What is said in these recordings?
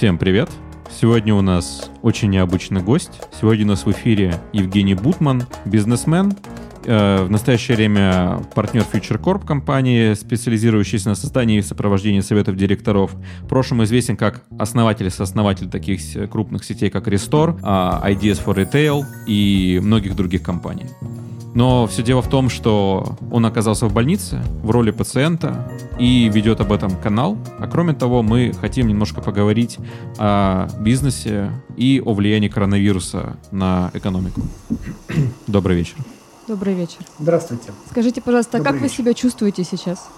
Всем привет! Сегодня у нас очень необычный гость. Сегодня у нас в эфире Евгений Бутман, бизнесмен, э, в настоящее время партнер Future Corp компании, специализирующийся на создании и сопровождении советов директоров. В прошлом известен как основатель и сооснователь таких крупных сетей, как Restore, а, Ideas for Retail и многих других компаний. Но все дело в том, что он оказался в больнице в роли пациента и ведет об этом канал. А кроме того, мы хотим немножко поговорить о бизнесе и о влиянии коронавируса на экономику. Добрый вечер. Добрый вечер. Здравствуйте. Скажите, пожалуйста, Добрый как вечер. вы себя чувствуете сейчас?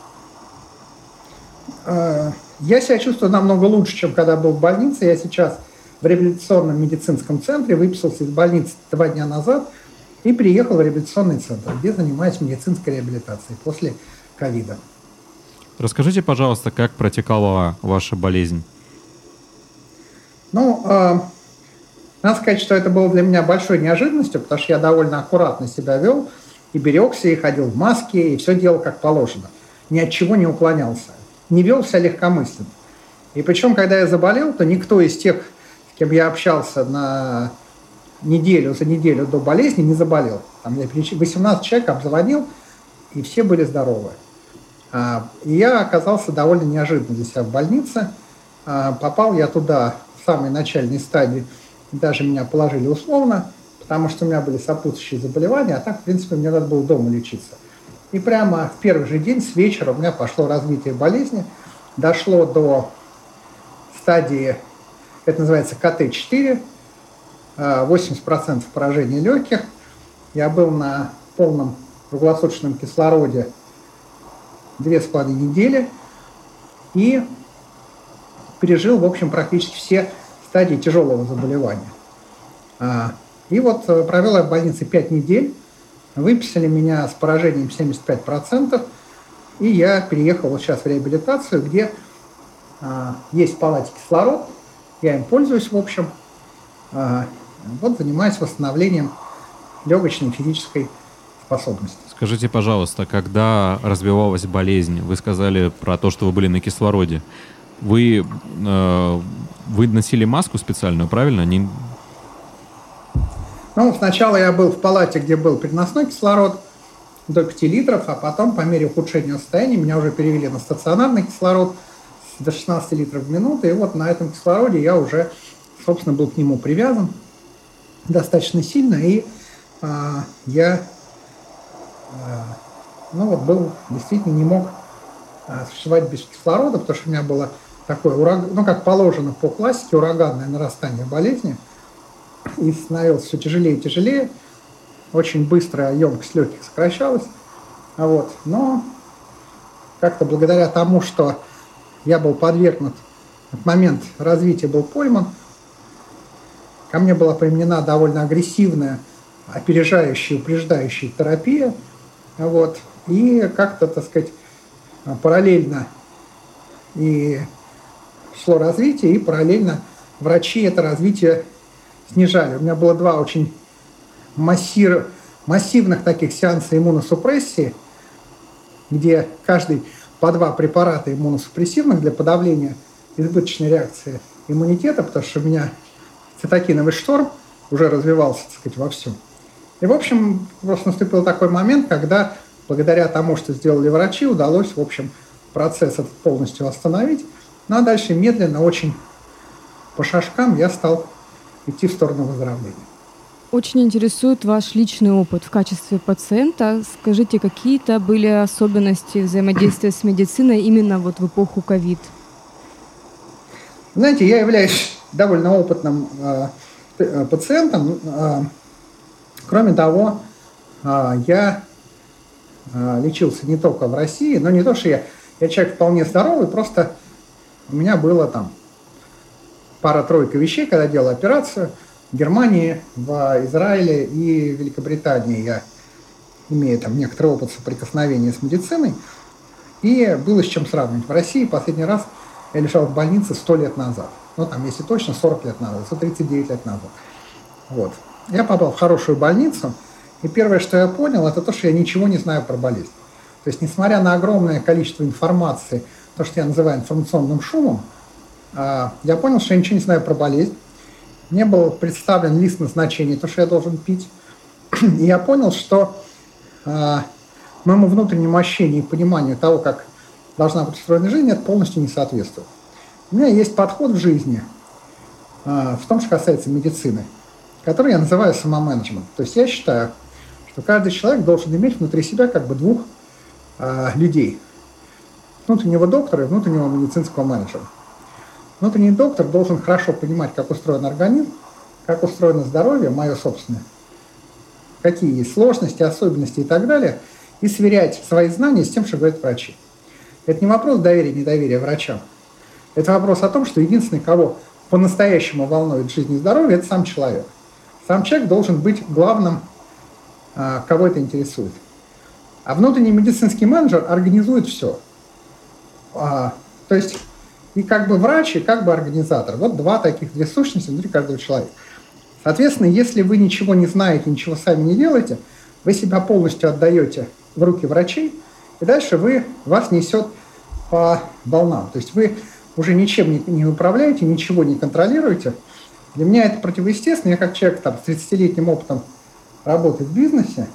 А, я себя чувствую намного лучше, чем когда был в больнице. Я сейчас в реабилитационном медицинском центре, выписался из больницы два дня назад – и приехал в реабилитационный центр, где занимаюсь медицинской реабилитацией после ковида. Расскажите, пожалуйста, как протекала ваша болезнь? Ну, э, надо сказать, что это было для меня большой неожиданностью, потому что я довольно аккуратно себя вел, и берегся, и ходил в маске, и все делал как положено. Ни от чего не уклонялся. Не вел себя легкомысленно. И причем, когда я заболел, то никто из тех, с кем я общался на неделю за неделю до болезни не заболел. Там я 18 человек обзвонил, и все были здоровы. А, и я оказался довольно неожиданно для себя в больнице. А, попал я туда в самой начальной стадии, даже меня положили условно, потому что у меня были сопутствующие заболевания, а так, в принципе, мне надо было дома лечиться. И прямо в первый же день с вечера у меня пошло развитие болезни, дошло до стадии, это называется КТ-4, 80% поражения легких. Я был на полном круглосуточном кислороде две с половиной недели и пережил, в общем, практически все стадии тяжелого заболевания. А, и вот э, провел я в больнице 5 недель, выписали меня с поражением 75%, и я переехал вот сейчас в реабилитацию, где а, есть в палате кислород, я им пользуюсь, в общем, а, вот занимаюсь восстановлением легочной физической способности. Скажите, пожалуйста, когда развивалась болезнь, вы сказали про то, что вы были на кислороде. Вы, э, вы носили маску специальную, правильно? Не... Ну, сначала я был в палате, где был переносной кислород до 5 литров, а потом по мере ухудшения состояния меня уже перевели на стационарный кислород до 16 литров в минуту. И вот на этом кислороде я уже, собственно, был к нему привязан достаточно сильно, и а, я а, ну вот был, действительно не мог а, существовать без кислорода, потому что у меня было такое, ураг... ну как положено по классике, ураганное нарастание болезни, и становилось все тяжелее и тяжелее, очень быстро емкость легких сокращалась, а вот, но как-то благодаря тому, что я был подвергнут, в момент развития был пойман, Ко мне была применена довольно агрессивная, опережающая, упреждающая терапия. Вот. И как-то, так сказать, параллельно и шло развитие, и параллельно врачи это развитие снижали. У меня было два очень массир, массивных таких сеанса иммуносупрессии, где каждый по два препарата иммуносупрессивных для подавления избыточной реакции иммунитета, потому что у меня цитокиновый шторм уже развивался, так сказать, во всем. И, в общем, просто наступил такой момент, когда благодаря тому, что сделали врачи, удалось, в общем, процесс этот полностью остановить. Ну а дальше медленно, очень по шажкам я стал идти в сторону выздоровления. Очень интересует ваш личный опыт в качестве пациента. Скажите, какие-то были особенности взаимодействия с медициной именно вот в эпоху ковид? Знаете, я являюсь довольно опытным э, э, пациентом. Э, кроме того, я лечился не только в России, но не то, что я, я человек вполне здоровый, просто у меня было там пара-тройка вещей, когда делал операцию в Германии, в Израиле и Великобритании. Я имею там некоторый опыт соприкосновения с медициной. И было с чем сравнивать. В России последний раз я лежал в больнице сто лет назад ну там, если точно, 40 лет назад, 139 лет назад. Вот. Я попал в хорошую больницу, и первое, что я понял, это то, что я ничего не знаю про болезнь. То есть, несмотря на огромное количество информации, то, что я называю информационным шумом, а, я понял, что я ничего не знаю про болезнь. Мне был представлен лист назначений, то, что я должен пить. И я понял, что а, моему внутреннему ощущению и пониманию того, как должна быть устроена жизнь, это полностью не соответствует. У меня есть подход в жизни, а, в том, что касается медицины, который я называю самоменеджмент. То есть я считаю, что каждый человек должен иметь внутри себя как бы двух а, людей. Внутреннего доктора и внутреннего медицинского менеджера. Внутренний доктор должен хорошо понимать, как устроен организм, как устроено здоровье, мое собственное, какие есть сложности, особенности и так далее, и сверять свои знания с тем, что говорят врачи. Это не вопрос доверия, недоверия врачам. Это вопрос о том, что единственный, кого по-настоящему волнует жизнь и здоровье, это сам человек. Сам человек должен быть главным, а, кого это интересует. А внутренний медицинский менеджер организует все. А, то есть и как бы врач, и как бы организатор. Вот два таких, две сущности внутри каждого человека. Соответственно, если вы ничего не знаете, ничего сами не делаете, вы себя полностью отдаете в руки врачей, и дальше вы, вас несет по волнам. То есть вы уже ничем не, не управляете, ничего не контролируете. Для меня это противоестественно. Я как человек там, с 30-летним опытом работы в бизнесе,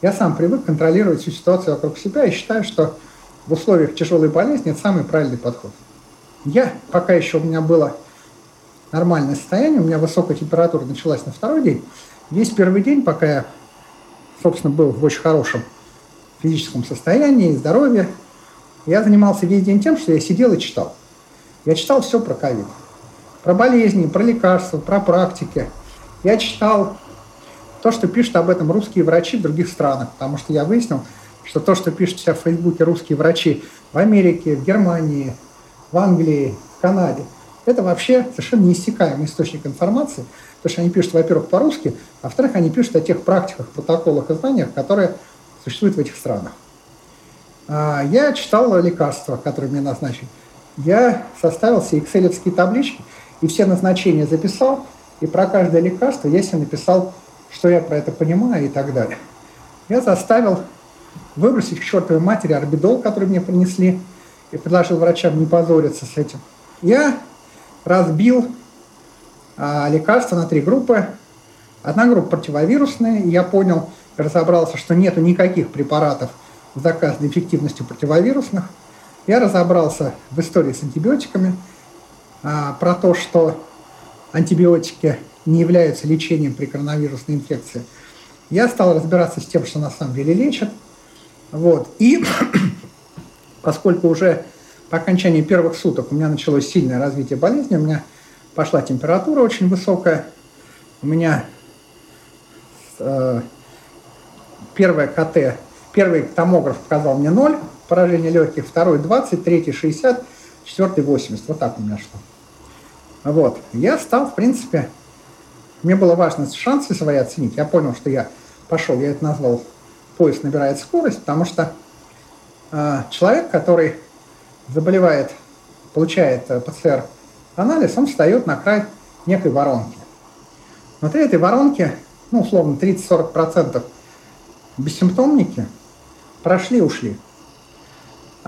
я сам привык контролировать всю ситуацию вокруг себя и считаю, что в условиях тяжелой болезни это самый правильный подход. Я, пока еще у меня было нормальное состояние, у меня высокая температура началась на второй день, весь первый день, пока я, собственно, был в очень хорошем физическом состоянии, здоровье, я занимался весь день тем, что я сидел и читал. Я читал все про ковид. Про болезни, про лекарства, про практики. Я читал то, что пишут об этом русские врачи в других странах, потому что я выяснил, что то, что пишут себя в Фейсбуке русские врачи в Америке, в Германии, в Англии, в Канаде, это вообще совершенно неиссякаемый источник информации, потому что они пишут, во-первых, по-русски, а во-вторых, они пишут о тех практиках, протоколах и знаниях, которые существуют в этих странах. А, я читал лекарства, которые мне назначили. Я составил все экселевские таблички и все назначения записал, и про каждое лекарство я себе написал, что я про это понимаю и так далее. Я заставил выбросить к чертовой матери орбидол, который мне принесли, и предложил врачам не позориться с этим. Я разбил а, лекарства на три группы. Одна группа противовирусная, и я понял, разобрался, что нету никаких препаратов с доказанной эффективностью противовирусных. Я разобрался в истории с антибиотиками, а, про то, что антибиотики не являются лечением при коронавирусной инфекции. Я стал разбираться с тем, что на самом деле лечат. Вот. И поскольку уже по окончании первых суток у меня началось сильное развитие болезни, у меня пошла температура очень высокая, у меня э, первое КТ, первый томограф показал мне 0 поражение легких, второй 20, третий 60, четвертый 80. Вот так у меня что. Вот. Я стал, в принципе, мне было важно шансы свои оценить. Я понял, что я пошел, я это назвал поезд набирает скорость, потому что э, человек, который заболевает, получает э, ПЦР-анализ, он встает на край некой воронки. Внутри этой воронки, ну, условно, 30-40% бессимптомники прошли, ушли.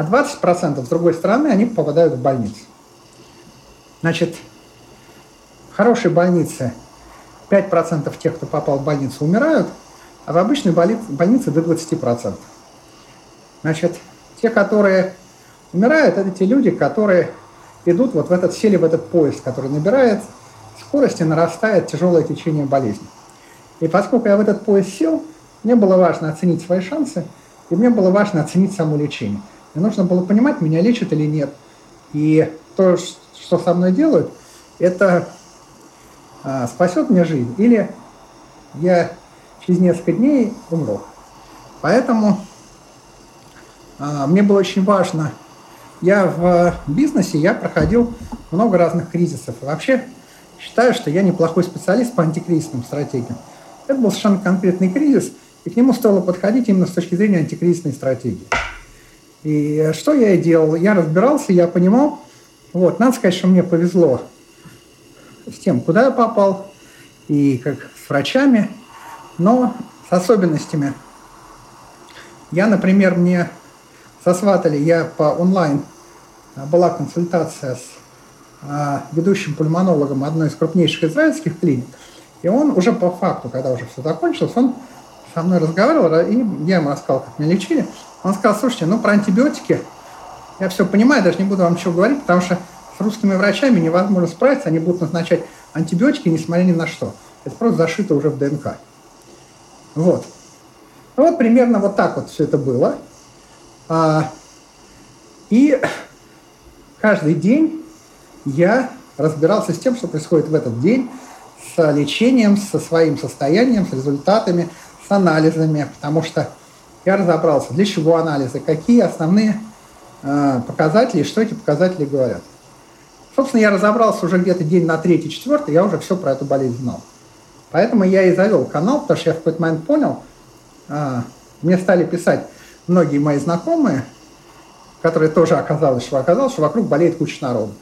А 20% с другой стороны, они попадают в больницу. Значит, в хорошей больнице 5% тех, кто попал в больницу, умирают, а в обычной больнице до 20%. Значит, те, которые умирают, это те люди, которые идут вот в этот, сели в этот поезд, который набирает скорости, нарастает тяжелое течение болезни. И поскольку я в этот поезд сел, мне было важно оценить свои шансы, и мне было важно оценить само лечение. Мне нужно было понимать, меня лечат или нет. И то, что со мной делают, это а, спасет мне жизнь, или я через несколько дней умру. Поэтому а, мне было очень важно, я в бизнесе, я проходил много разных кризисов. Вообще считаю, что я неплохой специалист по антикризисным стратегиям. Это был совершенно конкретный кризис, и к нему стоило подходить именно с точки зрения антикризисной стратегии. И что я и делал? Я разбирался, я понимал, вот, надо сказать, что мне повезло с тем, куда я попал, и как с врачами, но с особенностями. Я, например, мне сосватали, я по онлайн, а, была консультация с а, ведущим пульмонологом одной из крупнейших израильских клиник. И он уже по факту, когда уже все закончилось, он со мной разговаривал, и я ему рассказал, как меня лечили. Он сказал, слушайте, ну про антибиотики я все понимаю, даже не буду вам ничего говорить, потому что с русскими врачами невозможно справиться, они будут назначать антибиотики, несмотря ни на что. Это просто зашито уже в ДНК. Вот. Ну вот примерно вот так вот все это было. А, и каждый день я разбирался с тем, что происходит в этот день, с лечением, со своим состоянием, с результатами, с анализами, потому что я разобрался, для чего анализы, какие основные э, показатели, что эти показатели говорят. Собственно, я разобрался уже где-то день на третий, четвертый, я уже все про эту болезнь знал. Поэтому я и завел канал, потому что я в какой-то момент понял, э, мне стали писать многие мои знакомые, которые тоже оказалось, что оказалось, что вокруг болеет куча народу.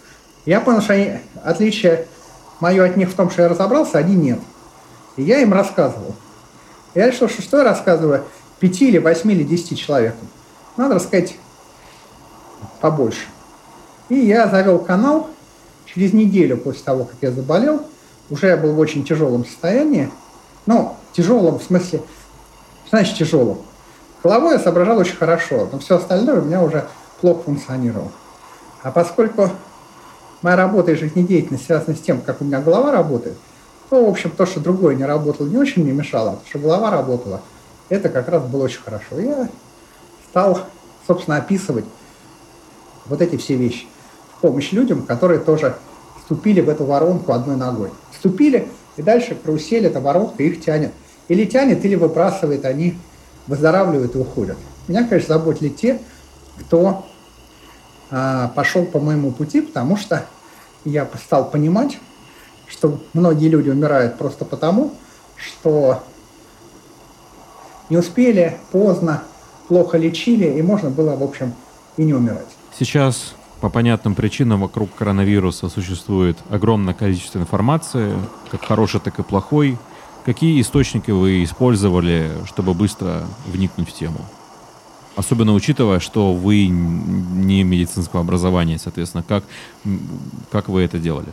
Я понял, что они, отличие мое от них в том, что я разобрался, они нет. И я им рассказывал. Я решил, что что я рассказываю пяти или восьми или десяти человекам. Надо рассказать побольше. И я завел канал через неделю после того, как я заболел. Уже я был в очень тяжелом состоянии. Ну, тяжелом в смысле, значит тяжелом. Головой я соображал очень хорошо, но все остальное у меня уже плохо функционировало. А поскольку моя работа и жизнедеятельность связаны с тем, как у меня голова работает, то, в общем, то, что другое не работало, не очень мне мешало, то, что голова работала, это как раз было очень хорошо. Я стал, собственно, описывать вот эти все вещи в помощь людям, которые тоже вступили в эту воронку одной ногой. Вступили, и дальше карусель, эта воронка их тянет. Или тянет, или выбрасывает, они выздоравливают и уходят. Меня, конечно, заботили те, кто а, пошел по моему пути, потому что я стал понимать, что многие люди умирают просто потому, что не успели, поздно, плохо лечили, и можно было, в общем, и не умирать. Сейчас по понятным причинам вокруг коронавируса существует огромное количество информации, как хорошей, так и плохой. Какие источники вы использовали, чтобы быстро вникнуть в тему? Особенно учитывая, что вы не медицинского образования, соответственно, как, как вы это делали?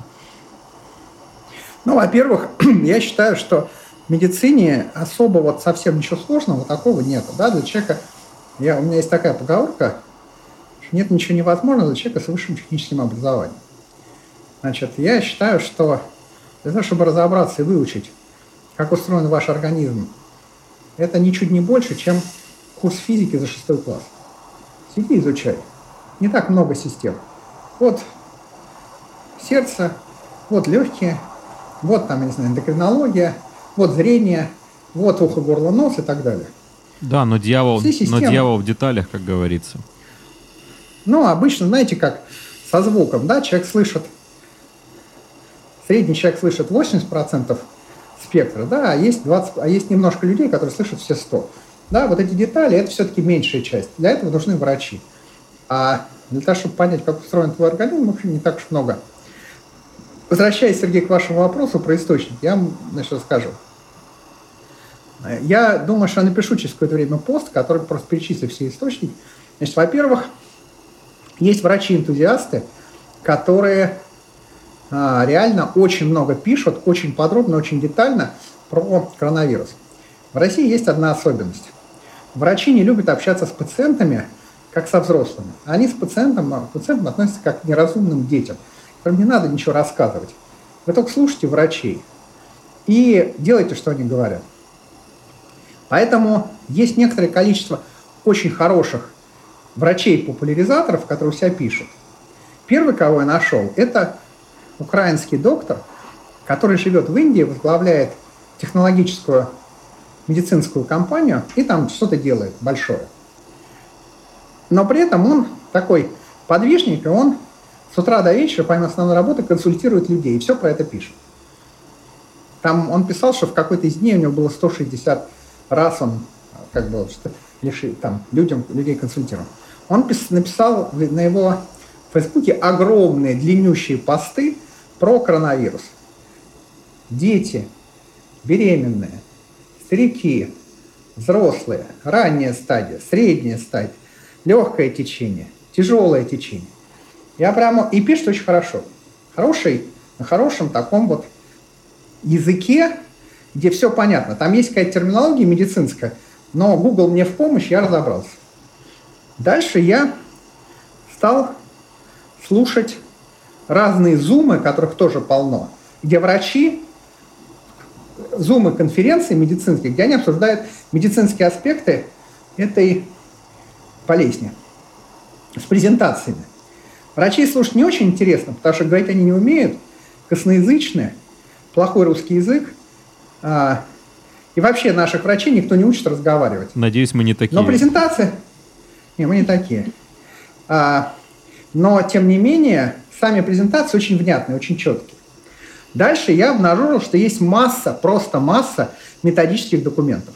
Ну, во-первых, я считаю, что в медицине особо вот совсем ничего сложного такого нет. Да? Для человека, я, у меня есть такая поговорка, что нет ничего невозможного для человека с высшим техническим образованием. Значит, я считаю, что для того, чтобы разобраться и выучить как устроен ваш организм, это ничуть не больше, чем курс физики за шестой класс. Сиди, изучай. Не так много систем. Вот сердце, вот легкие, вот там, я не знаю, эндокринология, вот зрение, вот ухо, горло, нос и так далее. Да, но дьявол, но дьявол в деталях, как говорится. Ну, обычно, знаете, как со звуком, да, человек слышит, средний человек слышит 80% спектра, да, а есть, 20, а есть немножко людей, которые слышат все 100. Да, вот эти детали – это все-таки меньшая часть. Для этого нужны врачи. А для того, чтобы понять, как устроен твой организм, в общем, не так уж много. Возвращаясь, Сергей, к вашему вопросу про источник, я вам значит, расскажу. Я думаю, что я напишу через какое-то время пост, который просто перечислит все источники. Значит, во-первых, есть врачи-энтузиасты, которые а, реально очень много пишут, очень подробно, очень детально про коронавирус. В России есть одна особенность. Врачи не любят общаться с пациентами, как со взрослыми. Они с пациентом, к пациентам относятся как к неразумным детям, которым не надо ничего рассказывать. Вы только слушайте врачей и делайте, что они говорят. Поэтому есть некоторое количество очень хороших врачей-популяризаторов, которые себя пишут. Первый, кого я нашел, это украинский доктор, который живет в Индии, возглавляет технологическую медицинскую компанию и там что-то делает большое. Но при этом он такой подвижник, и он с утра до вечера, помимо основной работы, консультирует людей и все про это пишет. Там он писал, что в какой-то из дней у него было 160 раз он как бы что, лиши, там, людям, людей консультировал. Он пис, написал на его Фейсбуке огромные длиннющие посты про коронавирус. Дети, беременные, старики, взрослые, ранняя стадия, средняя стадия, легкое течение, тяжелое течение. Я прямо и пишет очень хорошо. хорошей, на хорошем таком вот языке, где все понятно. Там есть какая-то терминология медицинская, но Google мне в помощь, я разобрался. Дальше я стал слушать разные зумы, которых тоже полно, где врачи, зумы конференции медицинские, где они обсуждают медицинские аспекты этой болезни с презентациями. Врачи слушать не очень интересно, потому что говорить они не умеют, косноязычные, плохой русский язык. А, и вообще наших врачей никто не учит разговаривать. Надеюсь, мы не такие. Но презентация... Не, мы не такие. А, но, тем не менее, сами презентации очень внятные, очень четкие. Дальше я обнаружил, что есть масса, просто масса методических документов.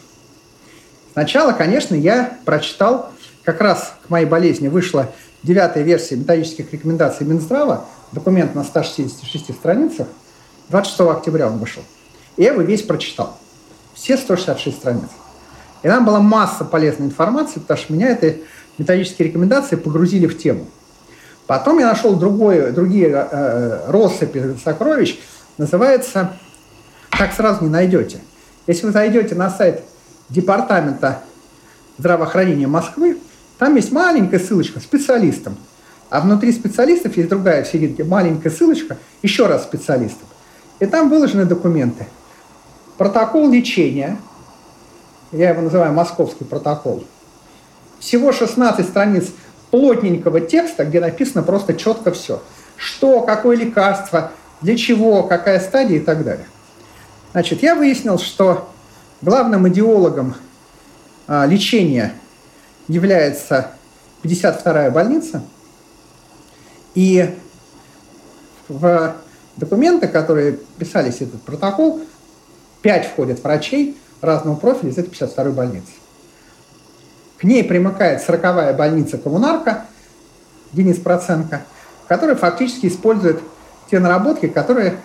Сначала, конечно, я прочитал, как раз к моей болезни вышла девятая версия методических рекомендаций Минздрава, документ на 166 страницах, 26 октября он вышел. Я его весь прочитал. Все 166 страниц. И там была масса полезной информации, потому что меня эти методические рекомендации погрузили в тему. Потом я нашел другое, другие э, э, россыпи сокровищ, называется «Так сразу не найдете». Если вы зайдете на сайт Департамента здравоохранения Москвы, там есть маленькая ссылочка специалистам. А внутри специалистов есть другая в середине маленькая ссылочка еще раз специалистам. И там выложены документы. Протокол лечения, я его называю московский протокол, всего 16 страниц плотненького текста, где написано просто четко все. Что, какое лекарство, для чего, какая стадия и так далее. Значит, я выяснил, что главным идеологом а, лечения является 52-я больница. И в документы, которые писались этот протокол, 5 входят врачей разного профиля из этой 52-й больницы. К ней примыкает 40-я больница «Коммунарка» Денис Проценко, который фактически использует те наработки, которые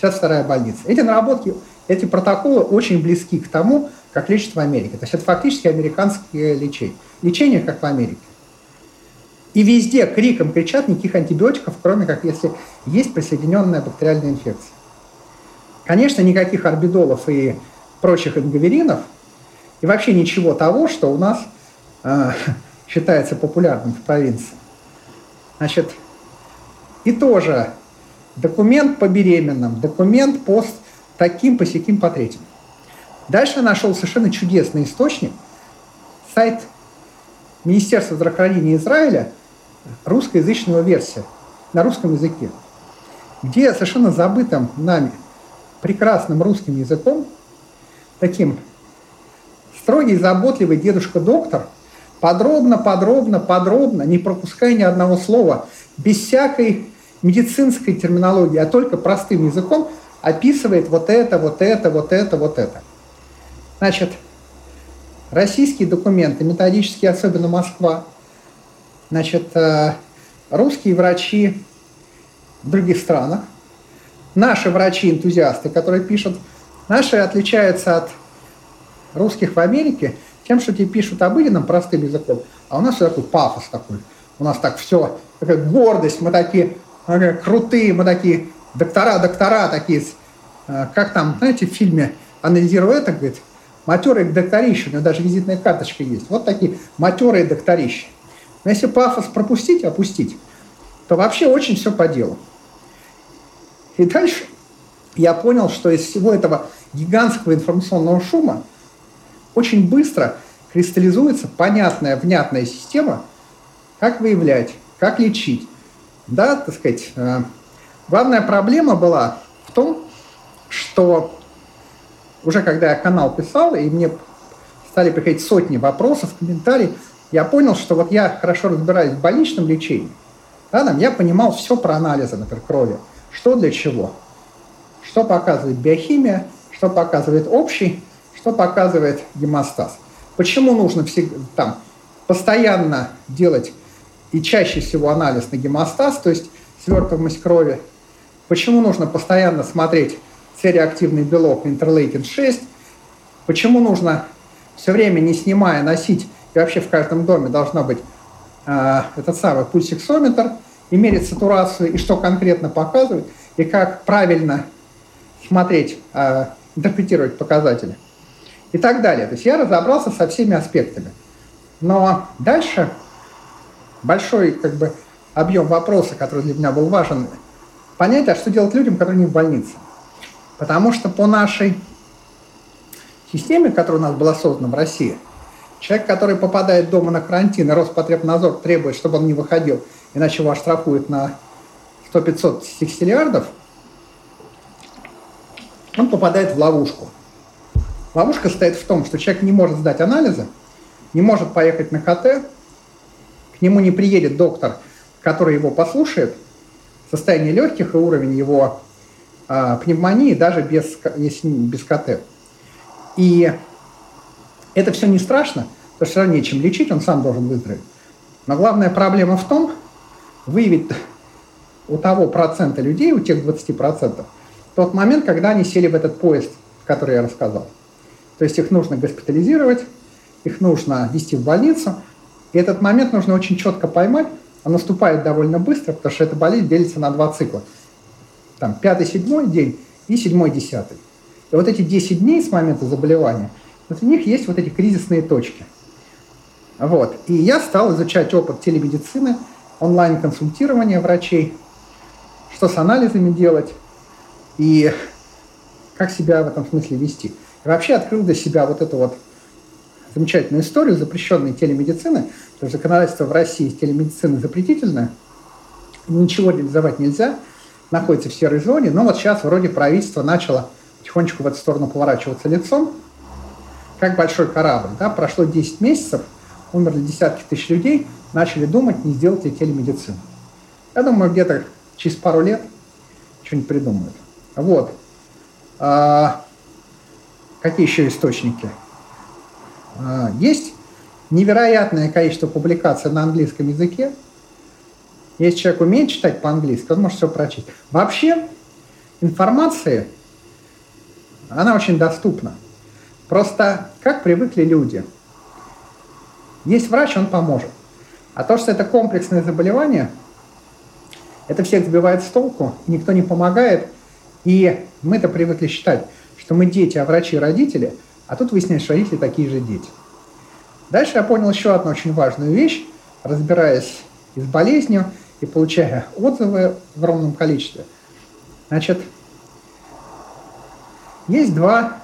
52-я больница. Эти наработки, эти протоколы очень близки к тому, как лечат в Америке. То есть это фактически американское лечение. Лечение, как в Америке. И везде криком кричат никаких антибиотиков, кроме как если есть присоединенная бактериальная инфекция. Конечно, никаких орбидолов и прочих ингаверинов, и вообще ничего того, что у нас а, считается популярным в провинции. Значит, и тоже документ по беременным, документ по таким, по сяким, по третьим. Дальше нашел совершенно чудесный источник, сайт Министерства здравоохранения Израиля, русскоязычного версия, на русском языке, где совершенно забытым нами прекрасным русским языком, таким строгий, заботливый дедушка-доктор – подробно, подробно, подробно, не пропуская ни одного слова, без всякой медицинской терминологии, а только простым языком описывает вот это, вот это, вот это, вот это. Значит, российские документы, методические, особенно Москва, значит, э, русские врачи в других странах, наши врачи-энтузиасты, которые пишут, наши отличаются от русских в Америке – тем, что тебе пишут обыденным, простым языком, а у нас все такой пафос такой. У нас так все, такая гордость, мы такие такие крутые, мы такие доктора, доктора такие, э, как там, знаете, в фильме анализируя это, говорит, матерые докторища, у него даже визитная карточка есть. Вот такие матерые докторища. Но если пафос пропустить, опустить, то вообще очень все по делу. И дальше я понял, что из всего этого гигантского информационного шума очень быстро кристаллизуется понятная, внятная система, как выявлять, как лечить. Да, так сказать, э, главная проблема была в том, что уже когда я канал писал, и мне стали приходить сотни вопросов, комментариев, я понял, что вот я хорошо разбираюсь в больничном лечении. Да, там, я понимал все про анализы, например, крови. Что для чего. Что показывает биохимия, что показывает общий что показывает гемостаз? Почему нужно всегда, там, постоянно делать и чаще всего анализ на гемостаз, то есть свертываемость крови? Почему нужно постоянно смотреть сереактивный белок интерлейкин-6? Почему нужно все время, не снимая, носить, и вообще в каждом доме должна быть э, этот самый пульсиксометр, и мерить сатурацию, и что конкретно показывает – и как правильно смотреть, э, интерпретировать показатели и так далее. То есть я разобрался со всеми аспектами. Но дальше большой как бы, объем вопроса, который для меня был важен, понять, а что делать людям, которые не в больнице. Потому что по нашей системе, которая у нас была создана в России, человек, который попадает дома на карантин, и Роспотребнадзор требует, чтобы он не выходил, иначе его оштрафуют на 100-500 стикстиллиардов, он попадает в ловушку. Ловушка стоит в том, что человек не может сдать анализы, не может поехать на КТ, к нему не приедет доктор, который его послушает, состояние легких и уровень его э, пневмонии даже без, если без КТ. И это все не страшно, потому что все равно нечем лечить, он сам должен выздороветь. Но главная проблема в том, выявить у того процента людей, у тех 20%, тот момент, когда они сели в этот поезд, который я рассказал. То есть их нужно госпитализировать, их нужно вести в больницу. И этот момент нужно очень четко поймать. Он наступает довольно быстро, потому что эта болезнь делится на два цикла. Там пятый, седьмой день и седьмой, десятый. И вот эти 10 дней с момента заболевания, вот у них есть вот эти кризисные точки. Вот. И я стал изучать опыт телемедицины, онлайн-консультирования врачей, что с анализами делать и как себя в этом смысле вести. И вообще открыл для себя вот эту вот замечательную историю запрещенной телемедицины, то есть законодательство в России телемедицины запретительное, ничего реализовать нельзя, находится в серой зоне, но вот сейчас вроде правительство начало потихонечку в эту сторону поворачиваться лицом, как большой корабль. Да? Прошло 10 месяцев, умерли десятки тысяч людей, начали думать, не сделать ли телемедицину. Я думаю, где-то через пару лет что-нибудь придумают. Вот. А, какие еще источники? А, есть невероятное количество публикаций на английском языке. Если человек умеет читать по-английски, он может все прочесть. Вообще информация, она очень доступна. Просто как привыкли люди. Есть врач, он поможет. А то, что это комплексное заболевание, это всех сбивает с толку, никто не помогает. И мы-то привыкли считать, что мы дети, а врачи – родители, а тут выясняется, что родители такие же дети. Дальше я понял еще одну очень важную вещь, разбираясь и с болезнью, и получая отзывы в огромном количестве. Значит, есть два...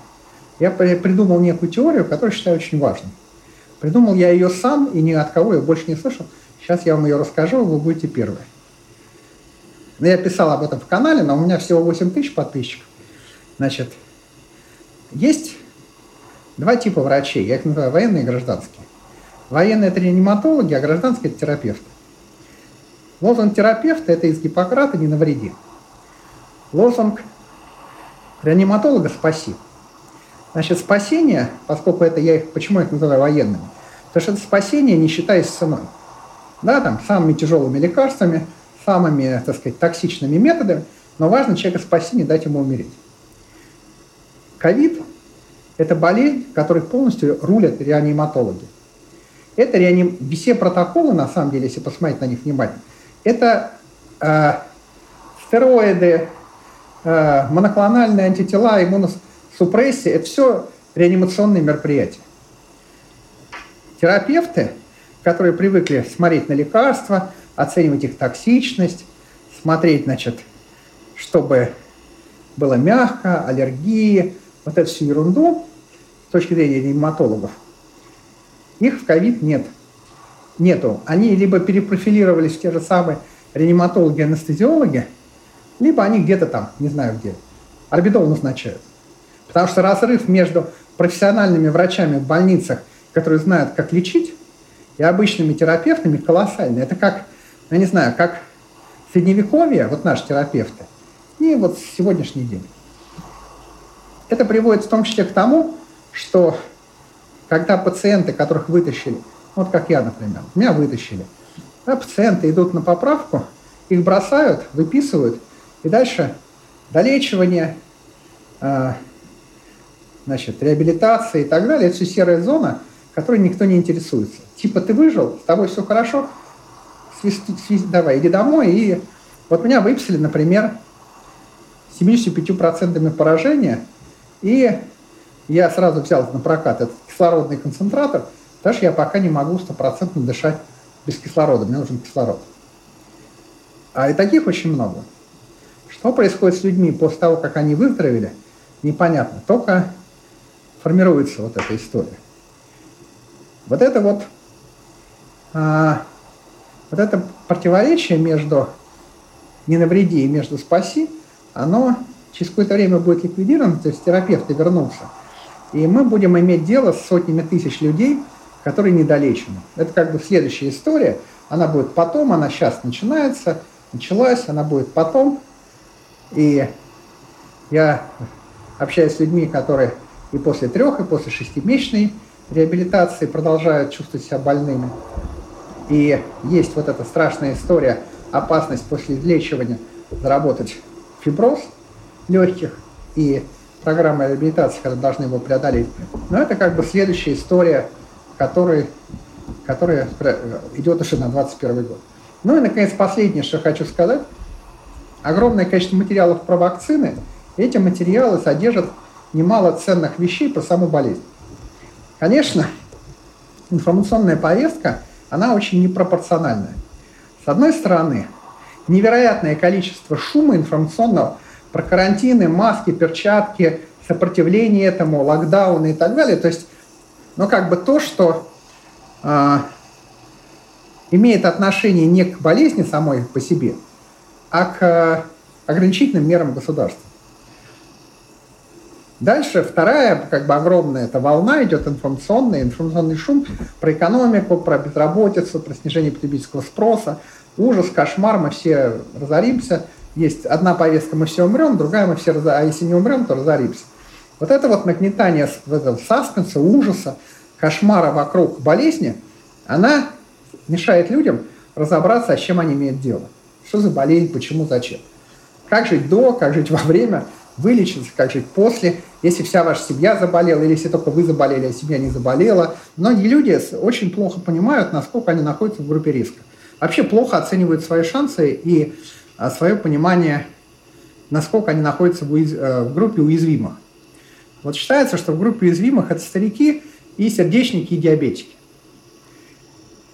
Я придумал некую теорию, которую считаю очень важной. Придумал я ее сам, и ни от кого я больше не слышал. Сейчас я вам ее расскажу, вы будете первые. Я писал об этом в канале, но у меня всего 8 тысяч подписчиков. Значит, есть два типа врачей, я их называю военные и гражданские. Военные – это реаниматологи, а гражданские – это терапевты. Лозунг терапевта – это из Гиппократа «не навреди». Лозунг реаниматолога «спаси». Значит, спасение, поскольку это я их, почему я их называю военными? Потому что это спасение, не считаясь ценой. Да, там, самыми тяжелыми лекарствами, самыми, так сказать, токсичными методами, но важно человека спасти, не дать ему умереть. Ковид – это болезнь, которой полностью рулят реаниматологи. Это реаним... все протоколы, на самом деле, если посмотреть на них внимательно, это э, стероиды, э, моноклональные антитела, иммуносупрессия – это все реанимационные мероприятия. Терапевты, которые привыкли смотреть на лекарства, оценивать их токсичность, смотреть, значит, чтобы было мягко, аллергии, вот эту всю ерунду с точки зрения реаниматологов, их в ковид нет. Нету. Они либо перепрофилировались в те же самые реаниматологи, анестезиологи, либо они где-то там, не знаю где, орбитол назначают. Потому что разрыв между профессиональными врачами в больницах, которые знают, как лечить, и обычными терапевтами колоссальный. Это как, я не знаю, как средневековье, вот наши терапевты, и вот сегодняшний день. Это приводит в том числе к тому, что когда пациенты, которых вытащили, вот как я, например, меня вытащили, да, пациенты идут на поправку, их бросают, выписывают, и дальше долечивание, э, значит, реабилитация и так далее, это все серая зона, которой никто не интересуется. Типа ты выжил, с тобой все хорошо, свист, свист, давай, иди домой. И вот меня выписали, например, 75% поражения, и я сразу взял на прокат этот кислородный концентратор, потому что я пока не могу стопроцентно дышать без кислорода, мне нужен кислород. А и таких очень много. Что происходит с людьми после того, как они выздоровели, непонятно. Только формируется вот эта история. Вот это вот, а, вот это противоречие между не навреди и между спаси, оно через какое-то время будет ликвидировано, то есть терапевты вернутся. И мы будем иметь дело с сотнями тысяч людей, которые недолечены. Это как бы следующая история. Она будет потом, она сейчас начинается, началась, она будет потом. И я общаюсь с людьми, которые и после трех, и после шестимесячной реабилитации продолжают чувствовать себя больными. И есть вот эта страшная история, опасность после излечивания заработать фиброз легких и программа реабилитации, когда должны его преодолеть. Но это как бы следующая история, которая, которая идет уже на 21 год. Ну и, наконец, последнее, что хочу сказать. Огромное количество материалов про вакцины. Эти материалы содержат немало ценных вещей про саму болезнь. Конечно, информационная повестка, она очень непропорциональная. С одной стороны, невероятное количество шума информационного про карантины, маски, перчатки, сопротивление этому, локдауны и так далее. То есть, ну, как бы то, что э, имеет отношение не к болезни самой по себе, а к э, ограничительным мерам государства. Дальше вторая, как бы огромная эта волна идет информационная, информационный шум про экономику, про безработицу, про снижение потребительского спроса. Ужас, кошмар, мы все разоримся. Есть одна повестка, мы все умрем, другая мы все разоримся. А если не умрем, то разоримся. Вот это вот нагнетание этого саспенса, ужаса, кошмара вокруг болезни, она мешает людям разобраться, с чем они имеют дело. Что за болезнь, почему, зачем. Как жить до, как жить во время, вылечиться, как жить после, если вся ваша семья заболела, или если только вы заболели, а семья не заболела. Многие люди очень плохо понимают, насколько они находятся в группе риска. Вообще плохо оценивают свои шансы и а, свое понимание, насколько они находятся в, уяз... Э, в группе уязвимых. Вот считается, что в группе уязвимых это старики и сердечники, и диабетики.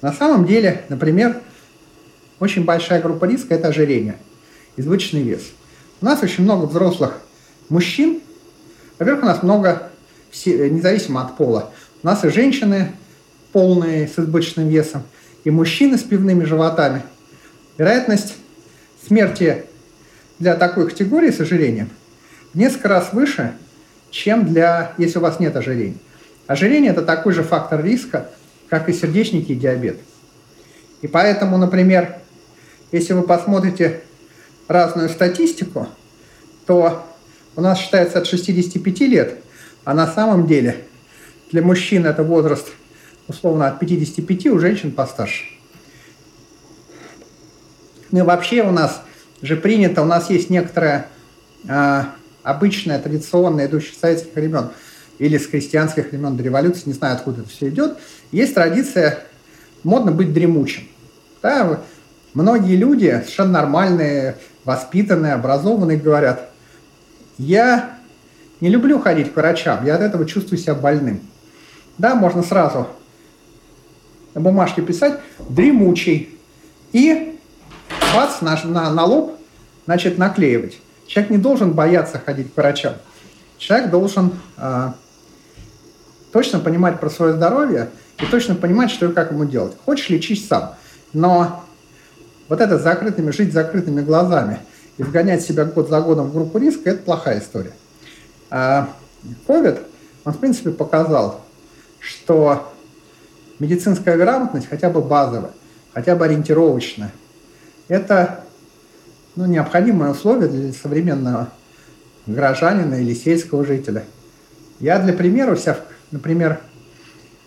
На самом деле, например, очень большая группа риска – это ожирение, избыточный вес. У нас очень много взрослых мужчин. Во-первых, у нас много, независимо от пола, у нас и женщины полные с избыточным весом, и мужчины с пивными животами. Вероятность смерти для такой категории с ожирением в несколько раз выше, чем для, если у вас нет ожирения. Ожирение – это такой же фактор риска, как и сердечники и диабет. И поэтому, например, если вы посмотрите разную статистику, то у нас считается от 65 лет, а на самом деле для мужчин это возраст условно от 55, у женщин постарше. Ну и вообще у нас же принято, у нас есть некоторая э, обычная, традиционная, идущая с советских времен или с крестьянских времен до революции, не знаю, откуда это все идет, есть традиция модно быть дремучим. Да, многие люди, совершенно нормальные, воспитанные, образованные, говорят, я не люблю ходить к врачам, я от этого чувствую себя больным. Да, можно сразу на бумажке писать «дремучий» и бац, на, на, на лоб, значит, наклеивать. Человек не должен бояться ходить к врачам. Человек должен э, точно понимать про свое здоровье и точно понимать, что и как ему делать. Хочешь, лечись сам. Но вот это закрытыми, жить закрытыми глазами и вгонять себя год за годом в группу риска – это плохая история. А COVID, он, в принципе, показал, что медицинская грамотность, хотя бы базовая, хотя бы ориентировочная, это ну, необходимое условие для современного гражданина или сельского жителя. Я для примера себя, например,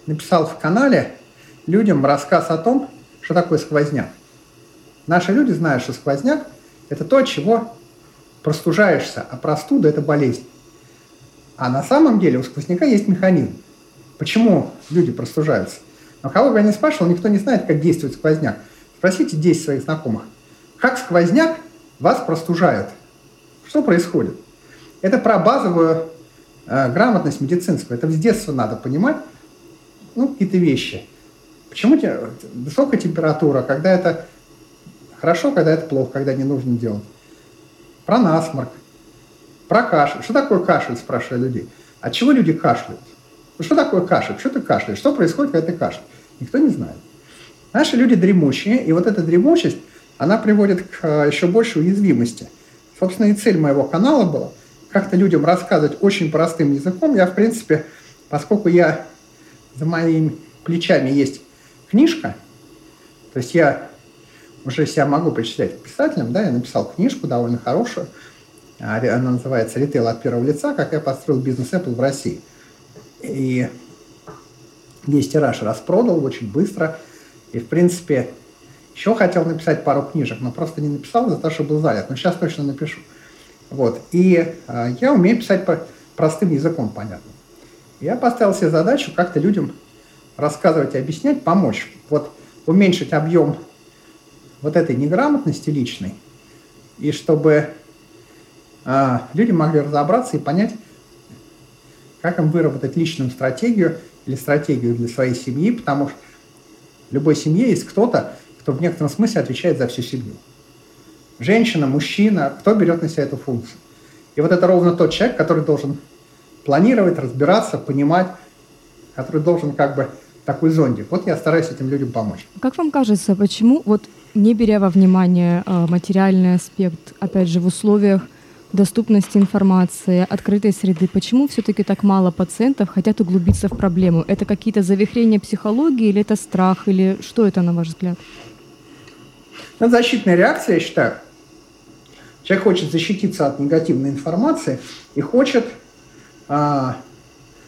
написал в канале людям рассказ о том, что такое сквозняк. Наши люди знают, что сквозняк – это то, чего простужаешься, а простуда – это болезнь. А на самом деле у сквозняка есть механизм. Почему люди простужаются? Но кого бы я не спрашивал, никто не знает, как действует сквозняк. Спросите 10 своих знакомых. Как сквозняк вас простужает? Что происходит? Это про базовую э, грамотность медицинскую. Это с детства надо понимать, ну, какие-то вещи. Почему высокая температура, когда это хорошо, когда это плохо, когда не нужно делать. Про насморк, про кашель. Что такое кашель, спрашиваю людей. От чего люди кашляют? Ну, что такое кашель? Что ты кашляешь? Что происходит, когда ты кашляешь? Никто не знает. Наши люди дремучие, и вот эта дремучесть, она приводит к э, еще большей уязвимости. Собственно, и цель моего канала была как-то людям рассказывать очень простым языком. Я, в принципе, поскольку я за моими плечами есть книжка, то есть я уже себя могу причислять к писателям, да, я написал книжку довольно хорошую, а, она называется «Ритейл от первого лица. Как я построил бизнес Apple в России». И весь тираж распродал очень быстро. И, в принципе, еще хотел написать пару книжек, но просто не написал из-за того, что был занят. Но сейчас точно напишу. Вот. И э, я умею писать простым языком, понятно. Я поставил себе задачу как-то людям рассказывать и объяснять, помочь. Вот уменьшить объем вот этой неграмотности личной, и чтобы э, люди могли разобраться и понять, как им выработать личную стратегию или стратегию для своей семьи, потому что в любой семье есть кто-то, кто в некотором смысле отвечает за всю семью. Женщина, мужчина, кто берет на себя эту функцию. И вот это ровно тот человек, который должен планировать, разбираться, понимать, который должен как бы такой зондик. Вот я стараюсь этим людям помочь. Как вам кажется, почему, вот не беря во внимание э, материальный аспект, опять же, в условиях доступности информации, открытой среды, почему все-таки так мало пациентов хотят углубиться в проблему? Это какие-то завихрения психологии или это страх, или что это, на ваш взгляд? Это защитная реакция, я считаю. Человек хочет защититься от негативной информации и хочет, а,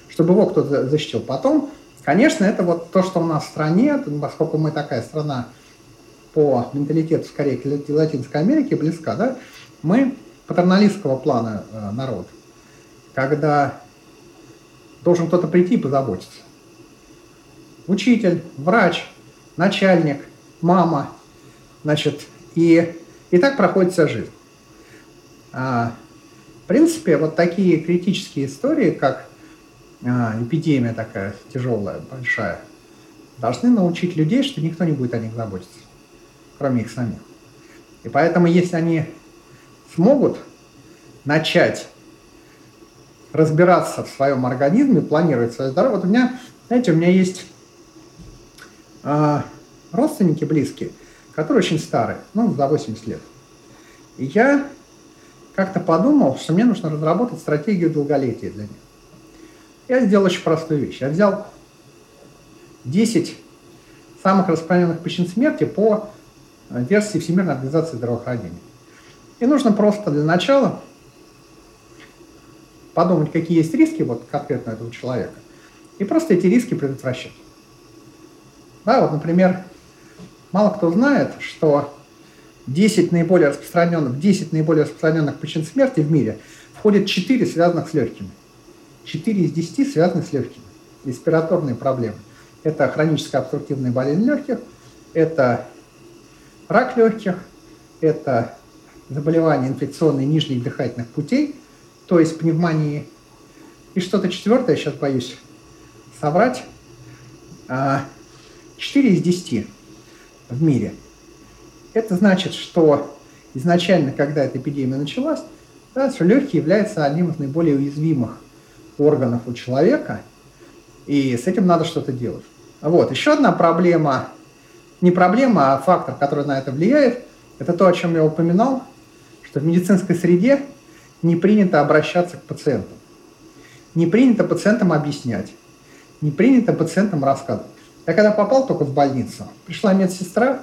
чтобы его кто-то защитил. Потом, конечно, это вот то, что у нас в стране, поскольку мы такая страна по менталитету скорее к Латинской Америке близка, да, мы патерналистского плана э, народ, когда должен кто-то прийти и позаботиться. Учитель, врач, начальник, мама, значит, и, и так проходит вся жизнь. А, в принципе, вот такие критические истории, как эпидемия такая тяжелая, большая, должны научить людей, что никто не будет о них заботиться, кроме их самих. И поэтому, если они смогут начать разбираться в своем организме, планировать свое здоровье. Вот у меня, знаете, у меня есть э, родственники близкие, которые очень старые, ну, за 80 лет. И я как-то подумал, что мне нужно разработать стратегию долголетия для них. Я сделал очень простую вещь. Я взял 10 самых распространенных причин смерти по версии Всемирной организации здравоохранения. И нужно просто для начала подумать, какие есть риски вот конкретно этого человека, и просто эти риски предотвращать. Да, вот, например, мало кто знает, что 10 наиболее распространенных, в 10 наиболее распространенных причин смерти в мире входит 4 связанных с легкими. 4 из 10 связаны с легкими. Респираторные проблемы. Это хроническая обструктивная болезнь легких, это рак легких, это заболевания инфекционные нижних дыхательных путей, то есть пневмонии. И что-то четвертое, сейчас боюсь соврать, 4 а, из 10 в мире. Это значит, что изначально, когда эта эпидемия началась, да, что легкие являются одним из наиболее уязвимых органов у человека, и с этим надо что-то делать. Вот. Еще одна проблема, не проблема, а фактор, который на это влияет, это то, о чем я упоминал, что в медицинской среде не принято обращаться к пациентам. Не принято пациентам объяснять. Не принято пациентам рассказывать. Я когда попал только в больницу, пришла медсестра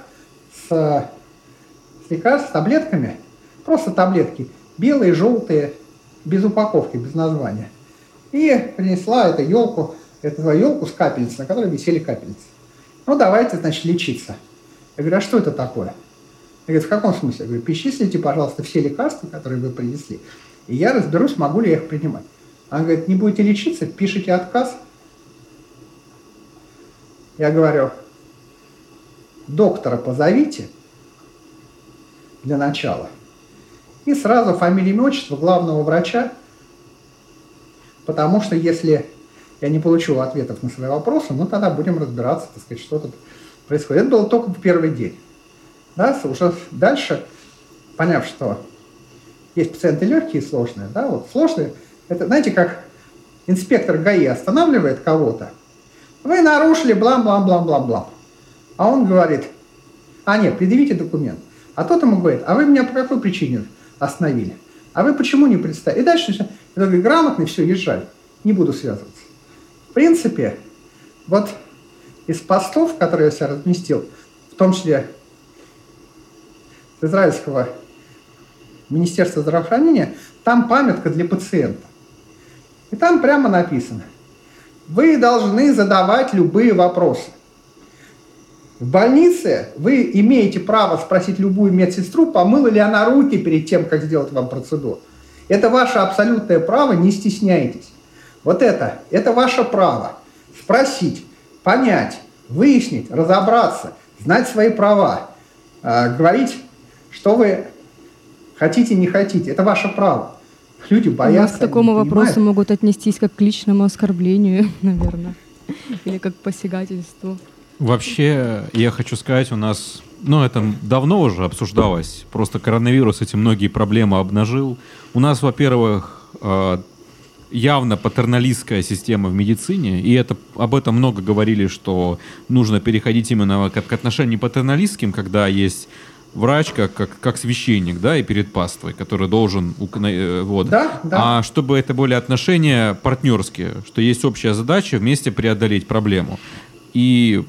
с, с лекарств, с таблетками, просто таблетки, белые, желтые, без упаковки, без названия. И принесла эту елку, эту елку с капельницей, на которой висели капельницы. Ну, давайте, значит, лечиться. Я говорю, а что это такое? Я говорю, в каком смысле? Я говорю, перечислите, пожалуйста, все лекарства, которые вы принесли, и я разберусь, могу ли я их принимать. Она говорит, не будете лечиться, пишите отказ. Я говорю, доктора позовите для начала и сразу фамилия, имя, отчество главного врача, потому что если я не получу ответов на свои вопросы, ну тогда будем разбираться, так сказать, что тут происходит. Это было только в первый день. Да, уже дальше, поняв, что есть пациенты легкие и сложные, да, вот сложные, это, знаете, как инспектор ГАИ останавливает кого-то, вы нарушили, блам-блам-блам-блам-блам. А он говорит, а нет, предъявите документ. А тот ему говорит, а вы меня по какой причине остановили? А вы почему не представили? И дальше все. Я говорю, грамотный, все, езжай. Не буду связываться. В принципе, вот из постов, которые я себя разместил, в том числе израильского Министерства здравоохранения, там памятка для пациента. И там прямо написано, вы должны задавать любые вопросы. В больнице вы имеете право спросить любую медсестру, помыла ли она руки перед тем, как сделать вам процедуру. Это ваше абсолютное право, не стесняйтесь. Вот это, это ваше право. Спросить, понять, выяснить, разобраться, знать свои права, э, говорить, что вы хотите, не хотите. Это ваше право. Люди боятся. У нас к такому вопросу могут отнестись как к личному оскорблению, наверное, или как к посягательству. Вообще, я хочу сказать, у нас, ну, это давно уже обсуждалось. Просто коронавирус эти многие проблемы обнажил. У нас, во-первых, э, явно патерналистская система в медицине, и это, об этом много говорили, что нужно переходить именно к, к отношениям патерналистским, когда есть врач как, как, как священник, да, и перед паствой, который должен... Э, вот. Да, да. А чтобы это были отношения партнерские, что есть общая задача вместе преодолеть проблему. И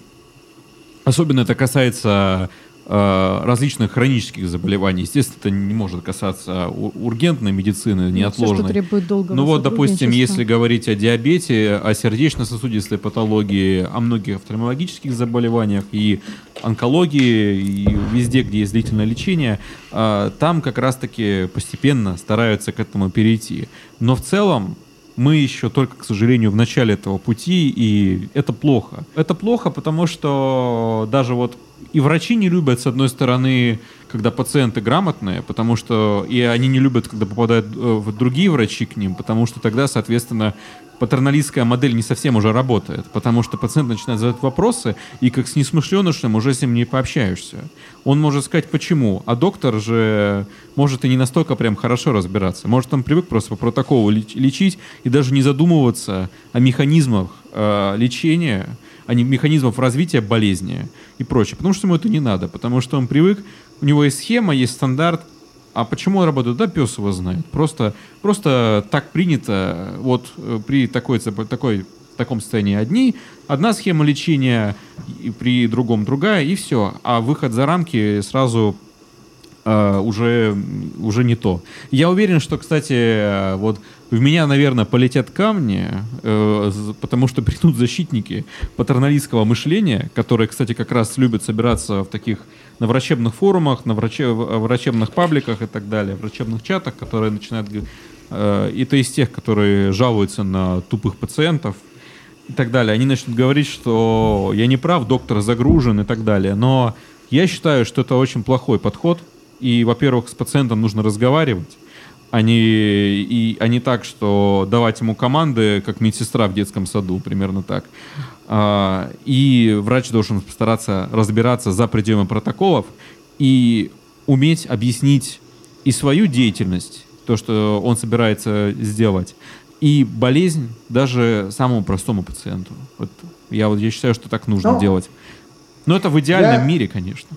Особенно это касается э, различных хронических заболеваний. Естественно, это не может касаться ургентной медицины, неотложной. Все, что долгого Ну вот, допустим, если говорить о диабете, о сердечно-сосудистой патологии, о многих офтальмологических заболеваниях и онкологии, и везде, где есть длительное лечение, э, там как раз-таки постепенно стараются к этому перейти. Но в целом мы еще только, к сожалению, в начале этого пути, и это плохо. Это плохо, потому что даже вот и врачи не любят, с одной стороны, когда пациенты грамотные, потому что и они не любят, когда попадают э, в другие врачи к ним, потому что тогда, соответственно, патерналистская модель не совсем уже работает, потому что пациент начинает задавать вопросы, и как с несмышленышем уже с ним не пообщаешься. Он может сказать, почему, а доктор же может и не настолько прям хорошо разбираться. Может, он привык просто по протоколу лечить и даже не задумываться о механизмах э, лечения, о механизмах развития болезни и прочее. Потому что ему это не надо, потому что он привык, у него есть схема, есть стандарт, а почему он работает? Да, пес его знает. Просто, просто так принято. Вот э, при такой, такой, таком состоянии одни, одна схема лечения, и при другом другая, и все. А выход за рамки сразу Uh, уже, уже не то. Я уверен, что, кстати, э, вот в меня, наверное, полетят камни, uh, потому что придут защитники патерналистского мышления, которые, кстати, как раз любят собираться в таких на врачебных форумах, на враче, врачебных пабликах и так далее, врачебных чатах, которые начинают... Э, это из тех, которые жалуются на тупых пациентов и так далее. Они начнут говорить, что я не прав, доктор загружен и так далее. Но я считаю, что это очень плохой подход. И, во-первых, с пациентом нужно разговаривать, а не, и, а не так, что давать ему команды, как медсестра в детском саду, примерно так. А, и врач должен постараться разбираться за пределами протоколов и уметь объяснить и свою деятельность, то, что он собирается сделать, и болезнь даже самому простому пациенту. Вот я вот я считаю, что так нужно Но делать. Но это в идеальном я, мире, конечно.